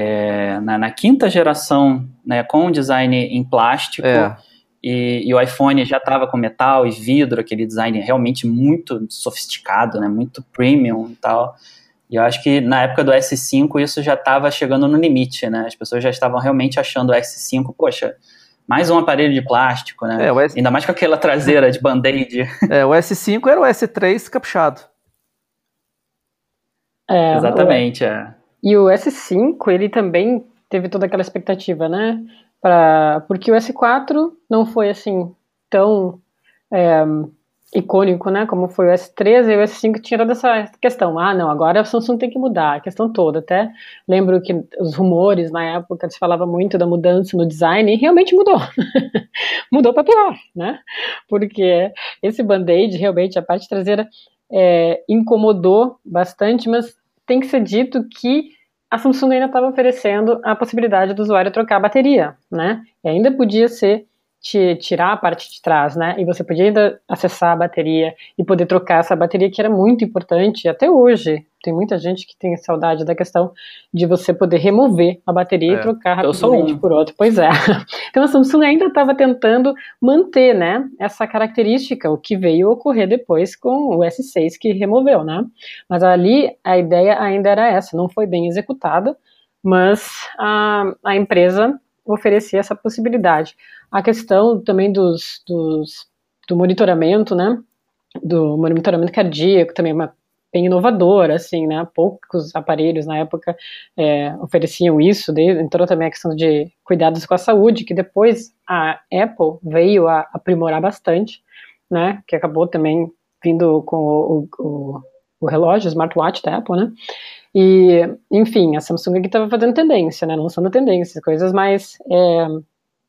é, na, na, quinta geração, né, com design em plástico. É. E, e, o iPhone já estava com metal e vidro, aquele design realmente muito sofisticado, né, muito premium e tal. E eu acho que na época do S5 isso já estava chegando no limite, né? As pessoas já estavam realmente achando o S5, poxa, mais um aparelho de plástico, né? É, S... Ainda mais com aquela traseira de band-aid. É, o S5 era o S3 caprichado. É, Exatamente, o... é. E o S5, ele também teve toda aquela expectativa, né? Pra... Porque o S4 não foi assim tão é, icônico, né? Como foi o S3 e o S5 tinha toda essa questão. Ah, não, agora a Samsung tem que mudar, a questão toda. Até lembro que os rumores na época se falava muito da mudança no design e realmente mudou. mudou para pior, né? Porque esse band-aid, realmente, a parte traseira é, incomodou bastante, mas tem que ser dito que a Samsung ainda estava oferecendo a possibilidade do usuário trocar a bateria, né? E ainda podia ser te tirar a parte de trás, né? E você podia ainda acessar a bateria e poder trocar essa bateria que era muito importante até hoje. Tem muita gente que tem saudade da questão de você poder remover a bateria é, e trocar rapidamente um. por outra. Pois é. Então a Samsung ainda estava tentando manter, né, essa característica, o que veio ocorrer depois com o S6 que removeu, né? Mas ali a ideia ainda era essa, não foi bem executada, mas a, a empresa oferecia essa possibilidade. A questão também dos, dos, do monitoramento, né? Do monitoramento cardíaco também é uma bem inovadora, assim, né? Poucos aparelhos na época é, ofereciam isso. Entrou também a questão de cuidados com a saúde, que depois a Apple veio a aprimorar bastante, né? Que acabou também vindo com o, o, o relógio, o smartwatch da Apple, né? E, enfim, a Samsung aqui estava fazendo tendência, né? Lançando tendências, coisas mais é,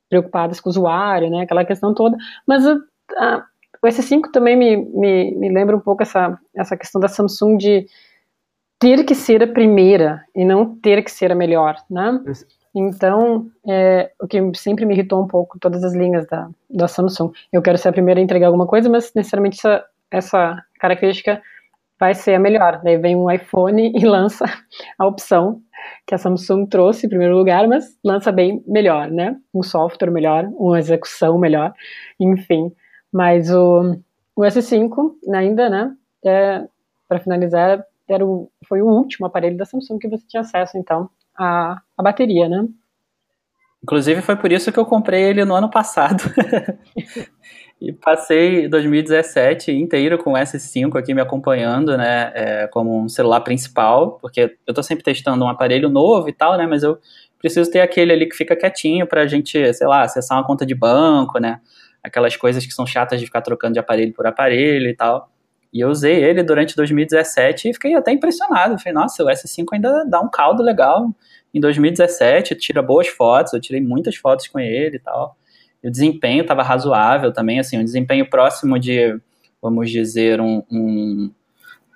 preocupadas com o usuário, né? Aquela questão toda. Mas a, a, o S5 também me, me, me lembra um pouco essa, essa questão da Samsung de ter que ser a primeira e não ter que ser a melhor, né? Então, é, o que sempre me irritou um pouco, todas as linhas da, da Samsung. Eu quero ser a primeira a entregar alguma coisa, mas necessariamente essa, essa característica vai ser a melhor. Daí vem um iPhone e lança a opção que a Samsung trouxe em primeiro lugar, mas lança bem melhor, né? Um software melhor, uma execução melhor, enfim. Mas o, o S5 ainda, né? É, Para finalizar, era o, foi o último aparelho da Samsung que você tinha acesso, então, à, à bateria, né? Inclusive foi por isso que eu comprei ele no ano passado. E passei 2017 inteiro com o S5 aqui me acompanhando, né, é, como um celular principal, porque eu tô sempre testando um aparelho novo e tal, né, mas eu preciso ter aquele ali que fica quietinho pra gente, sei lá, acessar uma conta de banco, né, aquelas coisas que são chatas de ficar trocando de aparelho por aparelho e tal. E eu usei ele durante 2017 e fiquei até impressionado. Falei, nossa, o S5 ainda dá um caldo legal. Em 2017, tira boas fotos, eu tirei muitas fotos com ele e tal o desempenho estava razoável também, assim, um desempenho próximo de, vamos dizer, um, um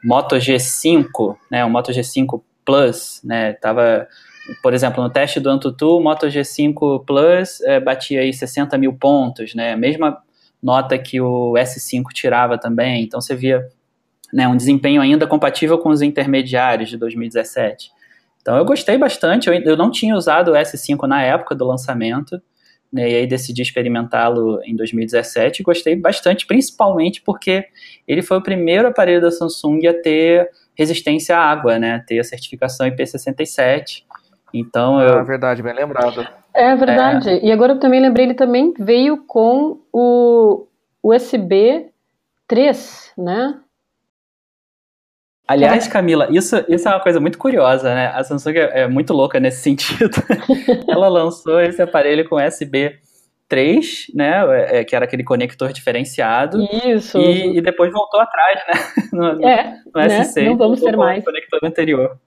Moto G5, né, um Moto G5 Plus, né, tava, por exemplo, no teste do Antutu, o Moto G5 Plus é, batia aí 60 mil pontos, né, mesma nota que o S5 tirava também, então você via né, um desempenho ainda compatível com os intermediários de 2017. Então eu gostei bastante, eu, eu não tinha usado o S5 na época do lançamento, né, e aí decidi experimentá-lo em 2017 e gostei bastante, principalmente porque ele foi o primeiro aparelho da Samsung a ter resistência à água, né, ter a certificação IP67. Então, eu... Ah, verdade, bem lembrado. É verdade. É... E agora eu também lembrei, ele também veio com o USB 3, né? Aliás, Camila, isso, isso é uma coisa muito curiosa, né? A Samsung é, é muito louca nesse sentido. Ela lançou esse aparelho com USB 3, né? É, é, que era aquele conector diferenciado. Isso. E, e depois voltou atrás, né? No, é, no né? S6. Não vamos ter mais. Conector anterior.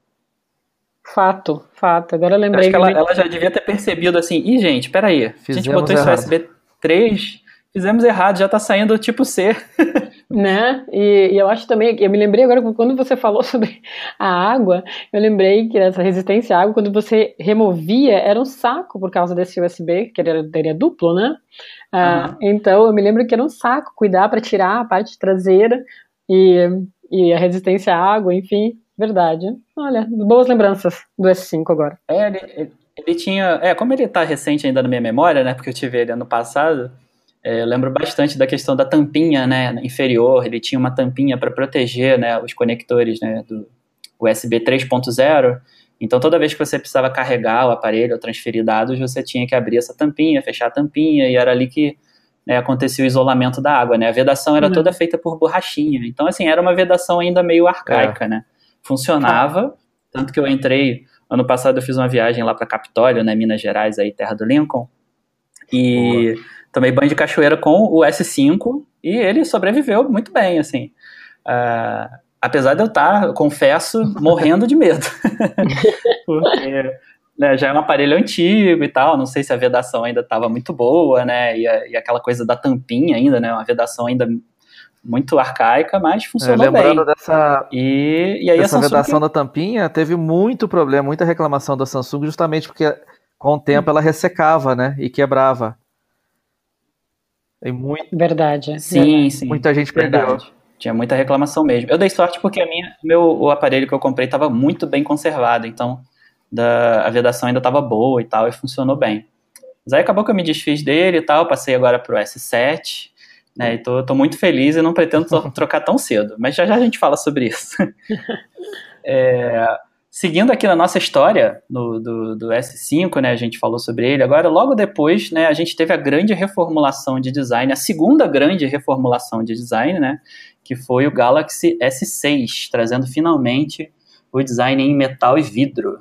Fato, fato. Agora eu lembrei. Acho que ela, ela, já devia ter percebido assim, ih, gente, peraí, Fizemos a gente botou esse USB 3, fizemos errado, já tá saindo tipo C. né? E, e, eu acho também, eu me lembrei agora quando você falou sobre a água, eu lembrei que essa resistência à água, quando você removia, era um saco por causa desse USB, que era, era duplo, né? Ah, uhum. Então eu me lembro que era um saco cuidar para tirar a parte traseira e, e a resistência à água, enfim, verdade. Olha, boas lembranças do S5 agora. É, ele, ele tinha. É, como ele tá recente ainda na minha memória, né? Porque eu tive ele ano passado. É, eu lembro bastante da questão da tampinha, né, inferior. Ele tinha uma tampinha para proteger, né, os conectores, né, do USB 3.0. Então, toda vez que você precisava carregar o aparelho ou transferir dados, você tinha que abrir essa tampinha, fechar a tampinha, e era ali que né, acontecia o isolamento da água, né? A vedação era uhum. toda feita por borrachinha. Então, assim, era uma vedação ainda meio arcaica, é. né? Funcionava, tanto que eu entrei, ano passado eu fiz uma viagem lá para Capitólio, né, Minas Gerais, aí terra do Lincoln, e... tomei banho de cachoeira com o S5 e ele sobreviveu muito bem, assim. Uh, apesar de eu estar, confesso, morrendo de medo. Porque né, já é um aparelho antigo e tal, não sei se a vedação ainda estava muito boa, né, e, a, e, aquela coisa da tampinha ainda, né, uma vedação ainda muito arcaica, mas é, funcionou é, lembrando bem. Dessa, e, e aí dessa vedação da tampinha, teve muito problema, muita reclamação da Samsung, justamente porque com o tempo ela ressecava, né, e quebrava. Tem muito. Verdade. Sim, sim. Muita gente perdeu. Verdade. Tinha muita reclamação mesmo. Eu dei sorte porque a minha, meu, o aparelho que eu comprei estava muito bem conservado, então da, a vedação ainda estava boa e tal, e funcionou bem. Mas aí acabou que eu me desfiz dele e tal, passei agora pro S7, né, e tô, tô muito feliz e não pretendo trocar tão cedo, mas já já a gente fala sobre isso. é, seguindo aqui na nossa história no, do, do, S5, né, a gente falou sobre ele. Agora, logo depois, né, a gente teve a grande reformulação de design, a segunda grande reformulação de design, né, que foi o Galaxy S6, trazendo finalmente o design em metal e vidro.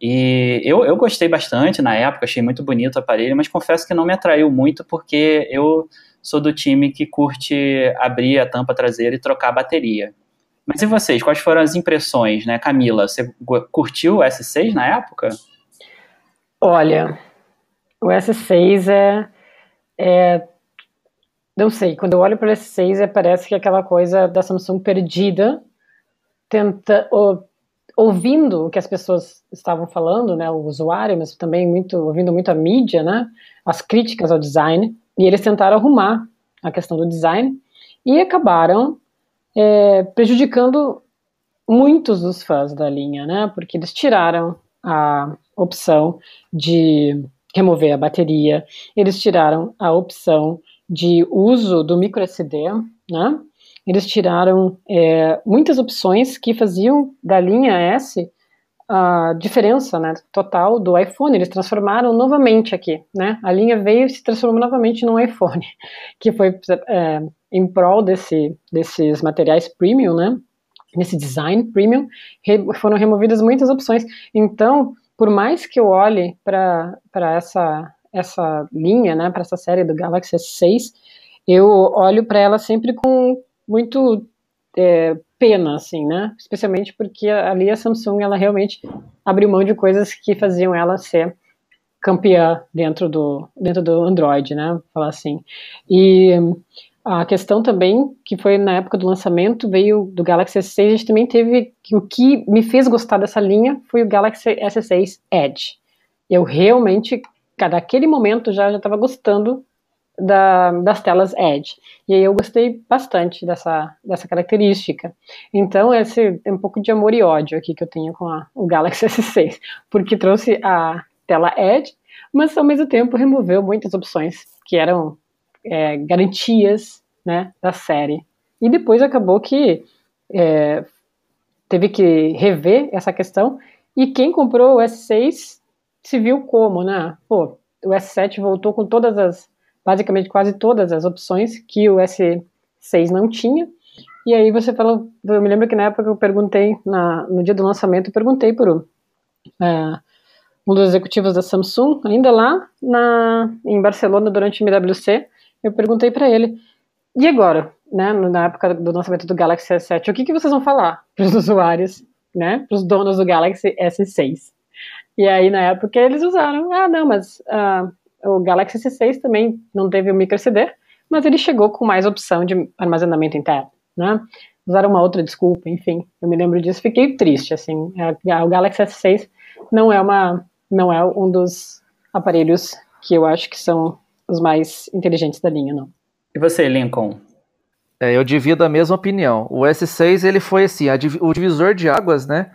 E eu, eu gostei bastante na época, achei muito bonito o aparelho, mas confesso que não me atraiu muito porque eu sou do time que curte abrir a tampa traseira e trocar a bateria. Mas e vocês, quais foram as impressões, né? Camila, você curtiu o S6 na época? Olha, o S6 é, é não sei, quando eu olho para o S6 é, parece que é aquela coisa da Samsung perdida, tenta, ou, ouvindo o que as pessoas estavam falando, né, o usuário, mas também muito ouvindo muito a mídia, né, as críticas ao design, e eles tentaram arrumar a questão do design e acabaram é, prejudicando muitos dos fãs da linha, né? Porque eles tiraram a opção de remover a bateria, eles tiraram a opção de uso do micro SD, né? Eles tiraram é, muitas opções que faziam da linha S a diferença né, total do iPhone. Eles transformaram novamente aqui, né? A linha veio e se transformou novamente num iPhone, que foi é, em prol desse, desses materiais premium, né? Nesse design premium, re, foram removidas muitas opções. Então, por mais que eu olhe para essa, essa linha, né, para essa série do Galaxy S6, eu olho para ela sempre com muito é, pena, assim, né? Especialmente porque ali a Samsung, ela realmente abriu mão de coisas que faziam ela ser campeã dentro do, dentro do Android, né? Falar assim. E a questão também, que foi na época do lançamento, veio do Galaxy S6, a gente também teve, o que me fez gostar dessa linha foi o Galaxy S6 Edge. Eu realmente, cada aquele momento, já estava gostando da, das telas Edge. E aí eu gostei bastante dessa, dessa característica. Então, esse é um pouco de amor e ódio aqui que eu tenho com a, o Galaxy S6, porque trouxe a tela Edge, mas ao mesmo tempo removeu muitas opções que eram é, garantias né, da série. E depois acabou que é, teve que rever essa questão. E quem comprou o S6 se viu como, né? Pô, o S7 voltou com todas as, basicamente quase todas as opções que o S6 não tinha. E aí você falou, eu me lembro que na época eu perguntei, na, no dia do lançamento, eu perguntei por um, é, um dos executivos da Samsung, ainda lá na, em Barcelona durante o MWC, eu perguntei para ele, e agora, né, na época do lançamento do Galaxy S7, o que, que vocês vão falar para os usuários, né, para os donos do Galaxy S6? E aí, na época, eles usaram, ah, não, mas uh, o Galaxy S6 também não teve o micro SD, mas ele chegou com mais opção de armazenamento interno, né? Usaram uma outra desculpa, enfim, eu me lembro disso, fiquei triste, assim, o Galaxy S6 não é uma, não é um dos aparelhos que eu acho que são os mais inteligentes da linha, não. E você, Lincoln? É, eu divido a mesma opinião. O S6 ele foi assim, o divisor de águas, né,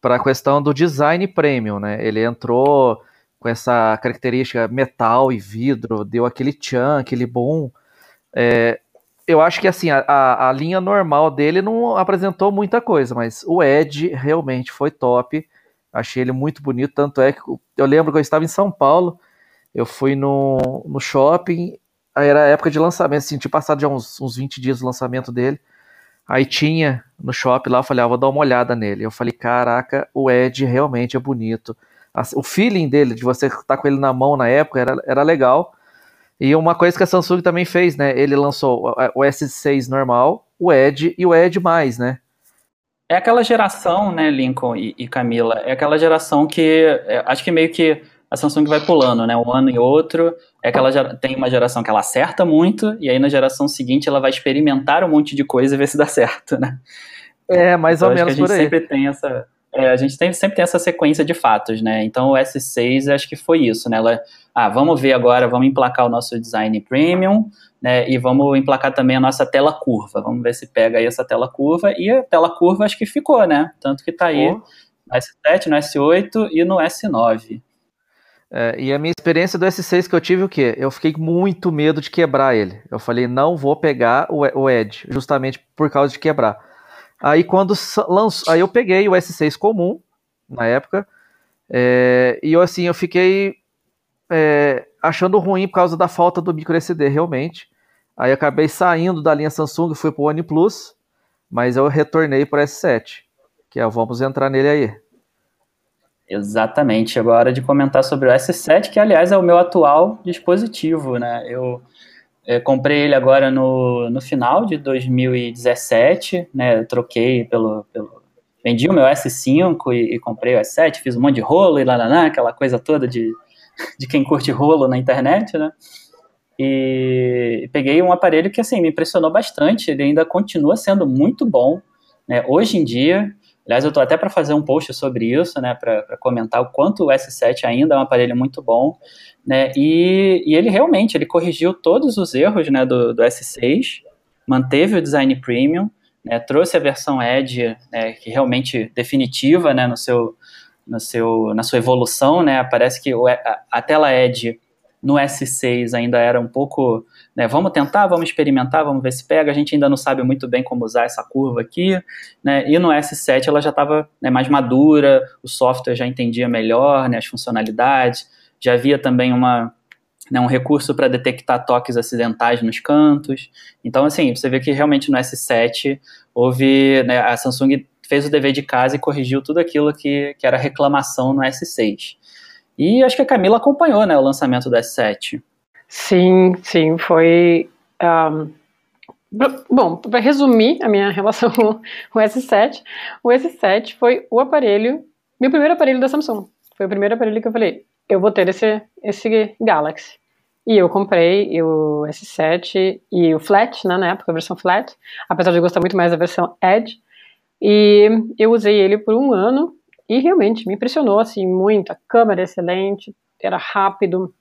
para a questão do design premium, né? Ele entrou com essa característica metal e vidro, deu aquele tchan, aquele boom. É, eu acho que assim, a, a, linha normal dele não apresentou muita coisa, mas o Edge realmente foi top. Achei ele muito bonito, tanto é que eu lembro que eu estava em São Paulo, eu fui no, no shopping, era época de lançamento, assim, tinha passado já uns, uns 20 dias do lançamento dele. Aí tinha no shopping lá, eu falei, ah, vou dar uma olhada nele. Eu falei, caraca, o Ed realmente é bonito. O feeling dele, de você estar tá com ele na mão na época, era, era legal. E uma coisa que a Samsung também fez, né? Ele lançou o S6 normal, o Edge e o Edge mais, né? É aquela geração, né, Lincoln e, e Camila? É aquela geração que é, acho que meio que a Samsung vai pulando, né? Um ano e outro. É que ela tem uma geração que ela acerta muito, e aí na geração seguinte ela vai experimentar um monte de coisa e ver se dá certo, né? É, mais então, ou menos por aí. A gente sempre tem essa. É, a gente tem, sempre tem essa sequência de fatos, né? Então o S6 acho que foi isso, né? Ela, ah, vamos ver agora, vamos emplacar o nosso design premium, né? E vamos emplacar também a nossa tela curva. Vamos ver se pega aí essa tela curva. E a tela curva acho que ficou, né? Tanto que tá aí oh. no S7, no S8 e no S9. É, e a minha experiência do S6 que eu tive o quê? Eu fiquei muito medo de quebrar ele. Eu falei, não vou pegar o, o Edge, justamente por causa de quebrar. Aí quando lançou, aí eu peguei o S6 comum na época, é, e eu assim, eu fiquei é, achando ruim por causa da falta do micro SD, realmente. Aí acabei saindo da linha Samsung e fui pro OnePlus, mas eu retornei para o S7, que é, vamos entrar nele aí. Exatamente, chegou a hora de comentar sobre o S7, que aliás é o meu atual dispositivo, né? Eu comprei ele agora no, no final de 2017, né? Troquei pelo, pelo. Vendi o meu S5 e, e, comprei o S7, fiz um monte de rolo e lá, lá, lá aquela coisa toda de, de quem curte rolo na internet, né? E peguei um aparelho que assim me impressionou bastante, ele ainda continua sendo muito bom. Né? Hoje em dia, Aliás, eu estou até para fazer um post sobre isso, né, para comentar o quanto o S7 ainda é um aparelho muito bom, né, e, e ele realmente ele corrigiu todos os erros, né, do, do S6, manteve o design premium, né, trouxe a versão Edge, né, que realmente definitiva, né, no seu, no seu, na sua evolução, né, parece que a, a tela Edge no S6 ainda era um pouco, né, vamos tentar, vamos experimentar, vamos ver se pega, a gente ainda não sabe muito bem como usar essa curva aqui, né, e no S7 ela já estava né, mais madura, o software já entendia melhor né, as funcionalidades, já havia também uma, né, um recurso para detectar toques acidentais nos cantos, então assim, você vê que realmente no S7 houve, né, a Samsung fez o dever de casa e corrigiu tudo aquilo que, que era reclamação no S6. E acho que a Camila acompanhou né, o lançamento do S7. Sim, sim, foi. Um, bom, para resumir a minha relação com o S7, o S7 foi o aparelho, meu primeiro aparelho da Samsung. Foi o primeiro aparelho que eu falei, eu vou ter esse, esse Galaxy. E eu comprei o S7 e o Flat, né, na época, a versão Flat, apesar de eu gostar muito mais da versão Edge. E eu usei ele por um ano e realmente me impressionou assim muito. A câmera excelente, era rápido,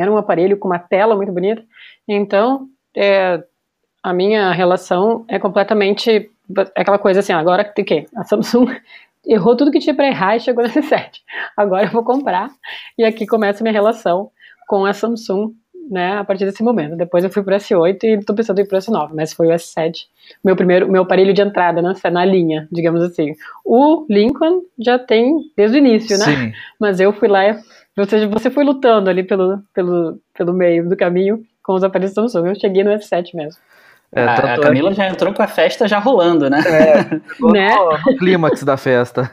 era um aparelho com uma tela muito bonita. Então, é, a minha relação é completamente é aquela coisa assim, agora tem que a Samsung errou tudo que tinha para errar e chegou nesse set. Agora eu vou comprar e aqui começa a minha relação com a Samsung né, a partir desse momento. Depois eu fui pro S8 e estou pensando em ir pro S9, mas foi o S7, meu primeiro, meu aparelho de entrada né, na linha, digamos assim. O Lincoln já tem desde o início, né? Sim. Mas eu fui lá, ou seja, você foi lutando ali pelo, pelo, pelo meio do caminho com os aparelhos Samsung. Eu cheguei no S7 mesmo. É, a, a tanto é Camila já entrou com a festa já rolando, né? Ficou Né? no, clímax da festa.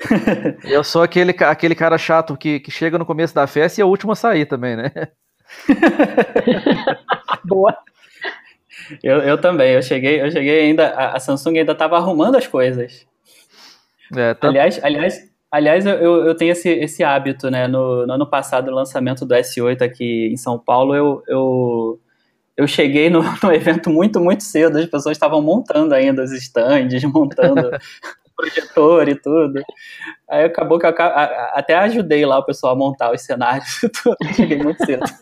Eu sou aquele, aquele cara chato que, que chega no começo da festa e é o último a sair também, né? Boa. Eu, eu também, eu cheguei, eu cheguei ainda, a, a Samsung ainda estava arrumando as coisas. É, tanto- Aliás, aliás, aliás eu, eu tenho esse, esse hábito, né? No, no ano passado, no lançamento do S8 aqui em São Paulo, eu, eu, eu cheguei no, no evento muito, muito cedo. As pessoas estavam montando ainda os stands, montando o projetor e tudo. Aí acabou que eu até ajudei lá o pessoal a montar os cenários e tudo. Cheguei muito cedo.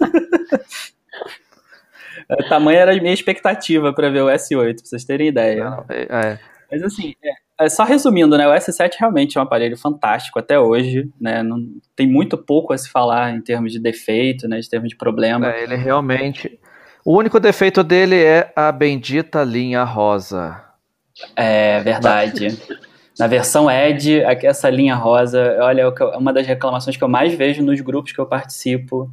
É, Tamanha era a minha expectativa para ver o S8, pra vocês terem ideia. é, é. Mas assim, é, só resumindo, né? O S7 realmente é um aparelho fantástico até hoje, né? Não, tem muito pouco a se falar em termos de defeito, né? De termos de problema. É, ele realmente. O único defeito dele é a bendita linha rosa. É verdade. Na versão Edge, essa linha rosa, olha, é é uma das reclamações que eu mais vejo nos grupos que eu participo.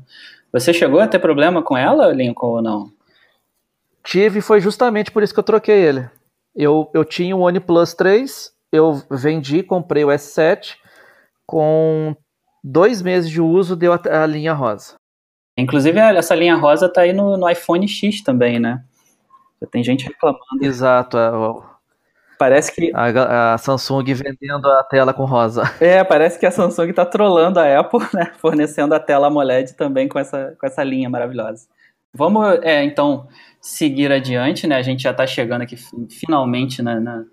Você chegou a ter problema com ela, Lincoln, ou não? Tive, foi justamente por isso que eu troquei ele. Eu, eu tinha o OnePlus 3, eu vendi, comprei o S7, com dois meses de uso deu a, a linha rosa. Inclusive, essa linha rosa tá aí no, no iPhone X também, né? Já tem gente reclamando. Exato, a, Parece que a- a Samsung vendendo a tela com rosa. É, parece que a Samsung tá trolando a Apple, né? Fornecendo a tela AMOLED também com essa, com essa linha maravilhosa. Vamos, é, então, seguir adiante, né? A gente já tá chegando aqui fi- finalmente na, na,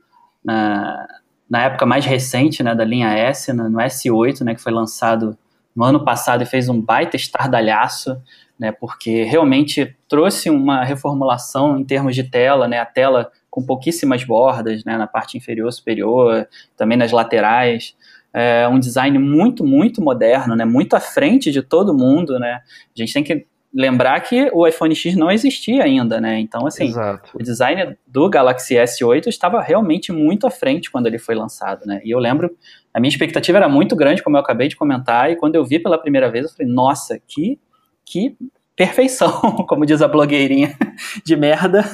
na, na época mais recente, né? Da linha S, no, no S8, né? Que foi lançado no ano passado e fez um baita estardalhaço, né? Porque realmente trouxe uma reformulação em termos de tela, né? A tela com pouquíssimas bordas, né? Na parte inferior, superior, também nas laterais é um design muito, muito moderno, né? Muito à frente de todo mundo, né? A gente tem que lembrar que o iPhone X não existia ainda, né? Então, assim, Exato. o design do Galaxy S8 estava realmente muito à frente quando ele foi lançado, né? E eu lembro, a minha expectativa era muito grande, como eu acabei de comentar, e quando eu vi pela primeira vez, eu falei, nossa, que, que perfeição, como diz a blogueirinha de merda.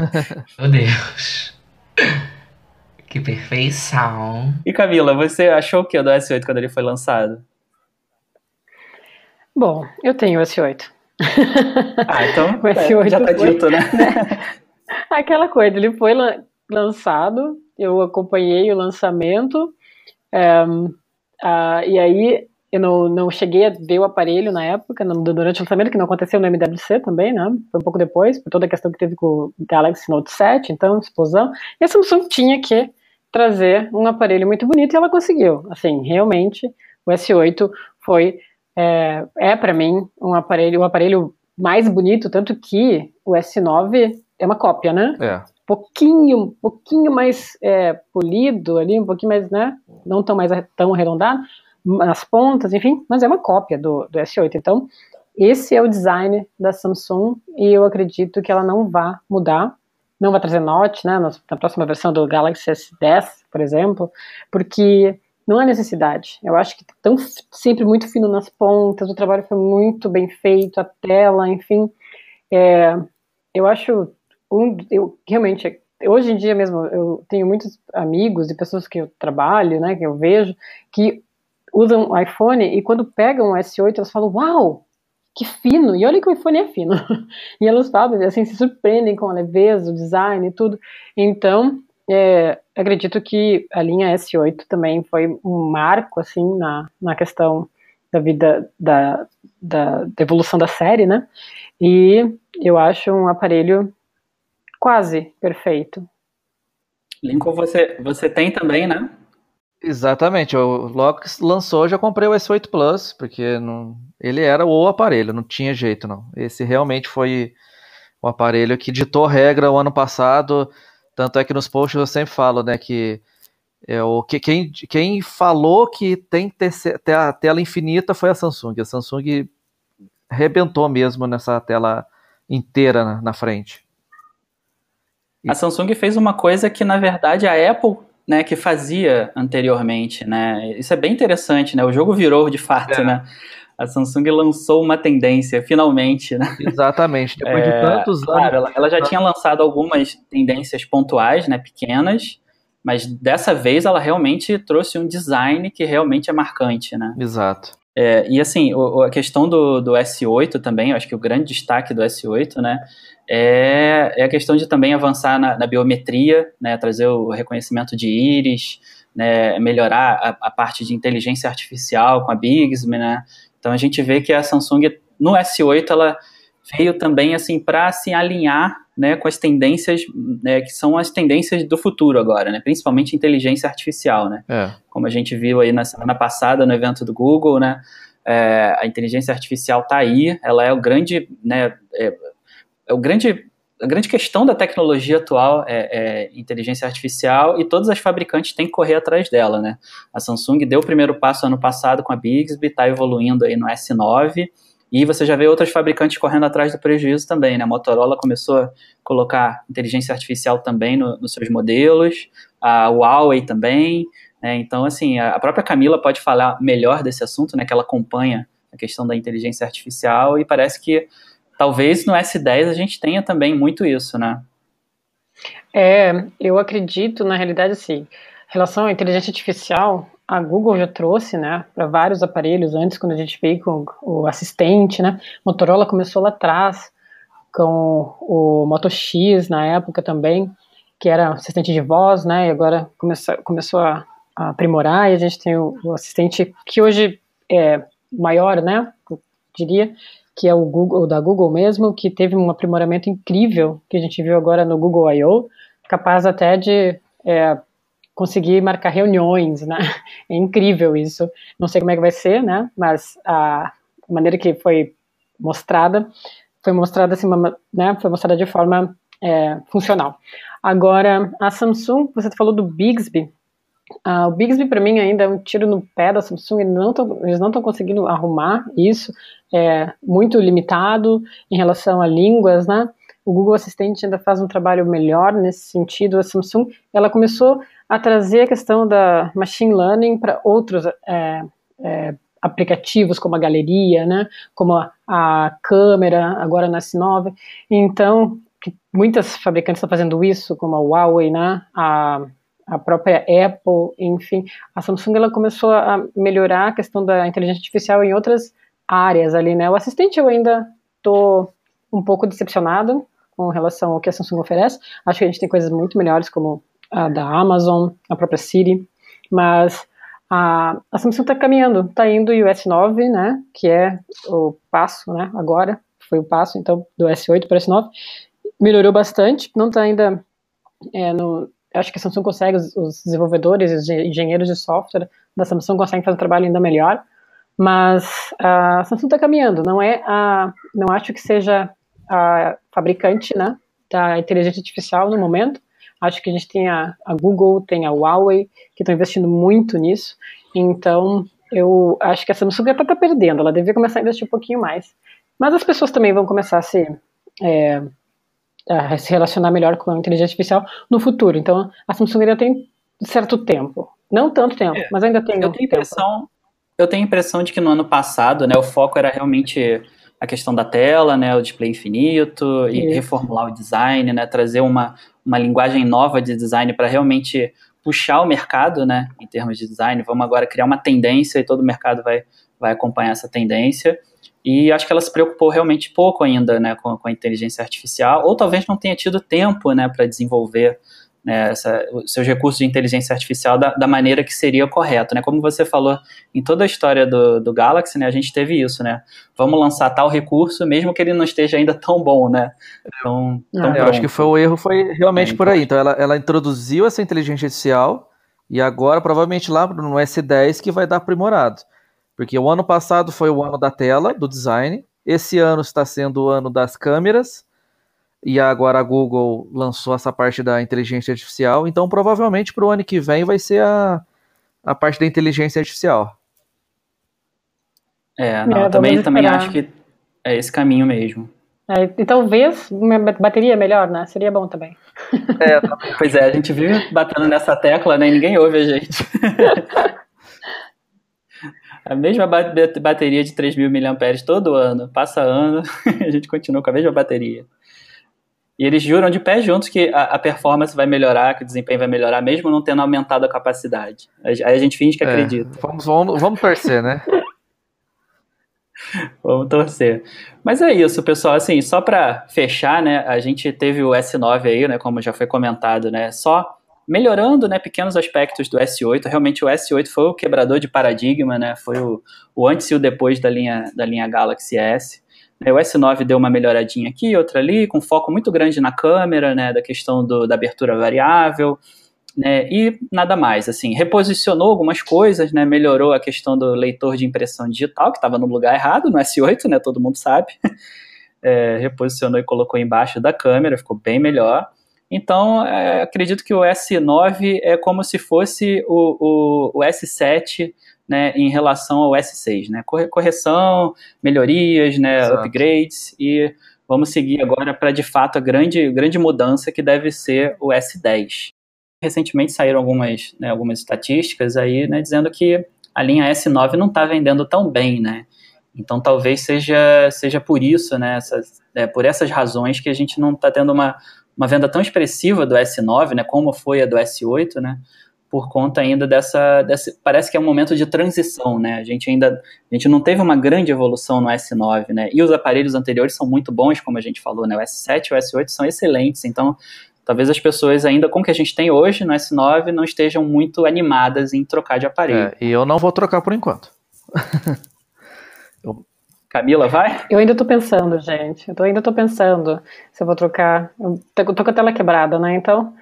Meu Deus. Que perfeição. E Camila, você achou o que do S8 quando ele foi lançado? Bom, eu tenho o S8. Ah, então O S8 já tá foi- dito, né? Aquela coisa, ele foi lan- lançado, eu acompanhei o lançamento, ah, e aí eu não, não cheguei a ver o aparelho na época, durante o lançamento, que não aconteceu no MWC também, né? Foi um pouco depois, por toda a questão que teve com o Galaxy Note 7, então, explosão. E a Samsung tinha que trazer um aparelho muito bonito e ela conseguiu. Assim, realmente, o S8 foi, é, é para mim, um aparelho, o aparelho mais bonito, tanto que o S9 é uma cópia, né? É. pouquinho, pouquinho mais é, polido ali, um pouquinho mais, né, não tão mais tão arredondado, nas pontas, enfim, mas é uma cópia do, do S8. Então, esse é o design da Samsung e eu acredito que ela não vai mudar, não vai trazer Note, né, na, na próxima versão do Galaxy S10, por exemplo, porque não há necessidade. Eu acho que tão f- sempre muito fino nas pontas, o trabalho foi muito bem feito, a tela, enfim, é, eu acho um, eu realmente hoje em dia mesmo eu tenho muitos amigos e pessoas que eu trabalho, né, que eu vejo que usam iPhone e quando pegam o S8 elas falam uau que fino e olha que o iPhone é fino e elas falam assim se surpreendem com a leveza, o design e tudo. Então é, acredito que a linha S8 também foi um marco assim na, na questão da vida da, da, da evolução da série, né? E eu acho um aparelho quase perfeito. Lincoln, você, você tem também, né? Exatamente. Eu, logo que lançou, eu já comprei o S8 Plus, porque não, ele era o aparelho, não tinha jeito, não. Esse realmente foi o aparelho que ditou regra o ano passado. Tanto é que nos posts eu sempre falo, né, que é o que quem, quem falou que tem que ter, ter a tela infinita foi a Samsung. A Samsung arrebentou mesmo nessa tela inteira na, na frente. A Samsung fez uma coisa que, na verdade, a Apple, né, que fazia anteriormente, né? Isso é bem interessante, né? O jogo virou de fato, É. né? A Samsung lançou uma tendência, finalmente, né? Exatamente, depois É, de tantos anos. Claro, ela, ela já tinha lançado algumas tendências pontuais, né, pequenas, mas dessa vez ela realmente trouxe um design que realmente é marcante, né? Exato. É, e assim, o- a questão do, do S8 também, eu acho que o grande destaque do S8, né, é, é a questão de também avançar na, na biometria, né, trazer o reconhecimento de íris, né, melhorar a, a parte de inteligência artificial com a Bixby, né, então a gente vê que a Samsung no S8 ela veio também assim para se alinhar né, com as tendências né, que são as tendências do futuro agora, né, principalmente inteligência artificial, né É. como a gente viu aí na semana passada no evento do Google, né? é, a inteligência artificial está aí, ela é o grande, né? É, é o grande, a grande questão da tecnologia atual é, é inteligência artificial e todas as fabricantes têm que correr atrás dela, né? A Samsung deu o primeiro passo ano passado com a Bixby, está evoluindo aí no S9 e você já vê outras fabricantes correndo atrás do prejuízo também, né? A Motorola começou a colocar inteligência artificial também no- nos seus modelos, a Huawei também, né? Então, assim, a própria Camila pode falar melhor desse assunto, né? Que ela acompanha a questão da inteligência artificial e parece que talvez no S10 a gente tenha também muito isso, né? É, eu acredito, na realidade, assim, relação à inteligência artificial, a Google já trouxe, né, para vários aparelhos, antes quando a gente veio com o assistente, né, Motorola começou lá atrás com o Moto X na época também, que era assistente de voz, né, e agora começou, começou a, a aprimorar, e a gente tem o, o assistente que hoje é maior, né, eu diria, que é o Google, da Google mesmo, que teve um aprimoramento incrível, que a gente viu agora no Google I.O., capaz até de é, conseguir marcar reuniões, né? É incrível isso. Não sei como é que vai ser, né? Mas a maneira que foi mostrada foi mostrada assim, uma- né? Foi mostrada de forma é, funcional. Agora, a Samsung, você falou do Bixby. Ah, o Bixby para mim ainda é um tiro no pé da Samsung. Eles não estão conseguindo arrumar isso. É muito limitado em relação a línguas, né? O Google Assistente ainda faz um trabalho melhor nesse sentido. A Samsung, ela começou a trazer a questão da machine learning para outros é, é, aplicativos, como a galeria, né? Como a, a câmera, agora na S9. Então, muitas fabricantes estão fazendo isso, como a Huawei, né? A, a própria Apple, enfim. A Samsung, ela começou a melhorar a questão da inteligência artificial em outras áreas ali, né? O assistente eu ainda tô um pouco decepcionado com relação ao que a Samsung oferece. Acho que a gente tem coisas muito melhores como a da Amazon, a própria Siri, mas a, a Samsung está caminhando, está indo o S9, né, que é o passo, né, agora foi o passo, então do S8 para o S9, melhorou bastante, não está ainda é, no, acho que a Samsung consegue, os, desenvolvedores, os engenheiros de software da Samsung conseguem fazer um trabalho ainda melhor, mas a Samsung está caminhando, não é a, não acho que seja a fabricante, né, da inteligência artificial no momento, acho que a gente tem a, a Google, tem a Huawei, que estão investindo muito nisso, então eu acho que a Samsung até está perdendo, ela deveria começar a investir um pouquinho mais, mas as pessoas também vão começar a se, é, a se relacionar melhor com a inteligência artificial no futuro, então a Samsung ainda tem certo tempo, não tanto tempo, É, mas ainda tem Eu tenho tempo. impressão, eu tenho a impressão de que no ano passado, né, o foco era realmente a questão da tela, né, o display infinito e Isso. reformular o design, né, trazer uma, uma linguagem nova de design para realmente puxar o mercado, né, em termos de design. Vamos agora criar uma tendência e todo o mercado vai, vai acompanhar essa tendência. E acho que ela se preocupou realmente pouco ainda, né, com, com a inteligência artificial, ou talvez não tenha tido tempo, né, para desenvolver né, essa, os seus recursos de inteligência artificial da, da maneira que seria correto, né? Como você falou, em toda a história do, do Galaxy, né, a gente teve isso, né? Vamos lançar tal recurso, mesmo que ele não esteja ainda tão bom, né? Tão, tão É, Eu acho que foi o erro foi realmente É, por aí. Então ela, ela introduziu essa inteligência artificial e agora provavelmente lá no S10 que vai dar aprimorado. Porque o ano passado foi o ano da tela, do design. Esse ano está sendo o ano das câmeras. E agora a Google lançou essa parte da inteligência artificial. Então provavelmente para o ano que vem vai ser a, a parte da inteligência artificial. É, não, É, eu também, também acho que é esse caminho mesmo. É, e talvez uma bateria melhor, né? Seria bom também. Pois é, a gente vive batendo nessa tecla, né? E ninguém ouve a gente. a mesma bateria de 3.000 mAh todo ano, passa ano, a gente continua com a mesma bateria. E eles juram de pé juntos que a, a, performance vai melhorar, que o desempenho vai melhorar, mesmo não tendo aumentado a capacidade. Aí a gente finge que é, acredita. Vamos, vamos, vamos torcer, né? vamos torcer. Mas é isso, pessoal. Assim, só para fechar, né? A gente teve o S9 aí, né? Como já foi comentado, né? Só melhorando, né? Pequenos aspectos do S8. Realmente o S8 foi o quebrador de paradigma, né? Foi o, o antes e o depois da linha, da linha Galaxy S. O S9 deu uma melhoradinha aqui, outra ali, com foco muito grande na câmera, né, da questão do, da abertura variável, né, e nada mais, assim, reposicionou algumas coisas, né, melhorou a questão do leitor de impressão digital, que estava no lugar errado, no S8, né, todo mundo sabe, é, reposicionou e colocou embaixo da câmera, ficou bem melhor, então, é, acredito que o S9 é como se fosse o, o, o S7 né, em relação ao S6, né? Correção, melhorias, né, upgrades e vamos seguir agora para de fato a grande, grande mudança que deve ser o S10. Recentemente saíram algumas, né, algumas estatísticas aí, né, dizendo que a linha S9 não está vendendo tão bem, né? Então talvez seja, seja por isso, né, essas, é, por essas razões que a gente não está tendo uma, uma venda tão expressiva do S9, né, como foi a do S8, né? por conta ainda dessa, dessa, parece que é um momento de transição, né? A gente ainda, a gente não teve uma grande evolução no S9, né? E os aparelhos anteriores são muito bons, como a gente falou, né? O S7 e o S8 são excelentes, então talvez as pessoas ainda com o que a gente tem hoje no S9 não estejam muito animadas em trocar de aparelho. É, e eu não vou trocar por enquanto. eu... Camila, vai? Eu ainda tô pensando, gente. Eu ainda tô pensando se eu vou trocar. Eu tô, tô com a tela quebrada, né? Então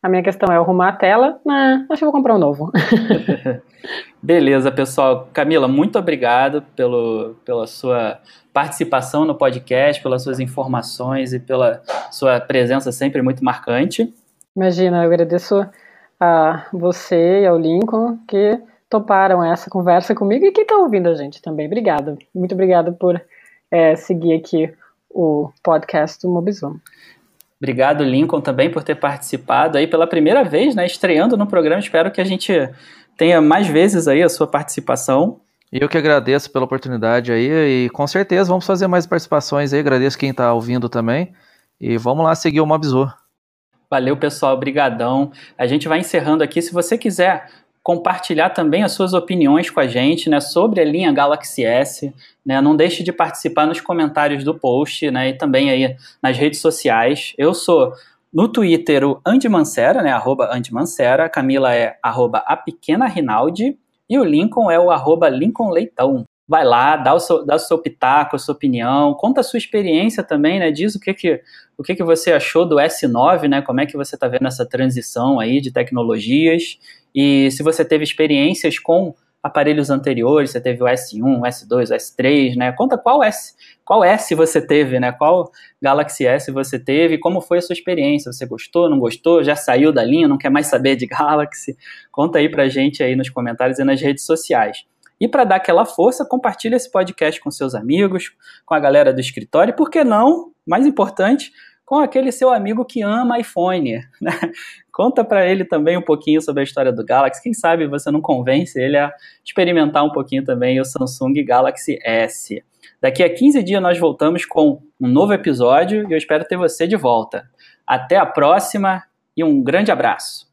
a minha questão é arrumar a tela. Ah, acho que vou comprar um novo. Beleza, pessoal. Camila, muito obrigado pelo, pela sua participação no podcast, pelas suas informações e pela sua presença sempre muito marcante. Imagina, eu agradeço a você e ao Lincoln que toparam essa conversa comigo e quem está ouvindo a gente também. Obrigada. Muito obrigada por é, seguir aqui o podcast do Mobizum. Obrigado, Lincoln, também por ter participado aí pela primeira vez, né? Estreando no programa. Espero que a gente tenha mais vezes aí a sua participação. Eu que agradeço pela oportunidade aí e com certeza vamos fazer mais participações aí. Agradeço quem está ouvindo também e vamos lá seguir o Mobzor. Valeu, pessoal. Obrigadão. A gente vai encerrando aqui. Se você quiser compartilhar também as suas opiniões com a gente né, sobre a linha Galaxy S. Né, não deixe de participar nos comentários do post né, e também aí nas redes sociais. Eu sou no Twitter o Andy Mancera, né, arroba Andy Mancera, Camila é arroba a pequena Rinaldi e o Lincoln é o arroba Lincoln Leitão. Vai lá, dá o seu, dá o seu pitaco, a sua opinião, conta a sua experiência também, né? Diz o que, que, o que, que você achou do S9, né? Como é que você está vendo essa transição aí de tecnologias. E se você teve experiências com aparelhos anteriores, você teve o S1, o S2, o S3, né? Conta qual S, qual S você teve, né? Qual Galaxy S você teve, como foi a sua experiência? Você gostou, não gostou? Já saiu da linha, não quer mais saber de Galaxy? Conta aí pra gente aí nos comentários e nas redes sociais. E para dar aquela força, compartilhe esse podcast com seus amigos, com a galera do escritório, e por que não, mais importante, com aquele seu amigo que ama iPhone, né? Conta para ele também um pouquinho sobre a história do Galaxy. Quem sabe você não convence ele a experimentar um pouquinho também o Samsung Galaxy S. Daqui a 15 dias nós voltamos com um novo episódio e eu espero ter você de volta. Até a próxima e um grande abraço.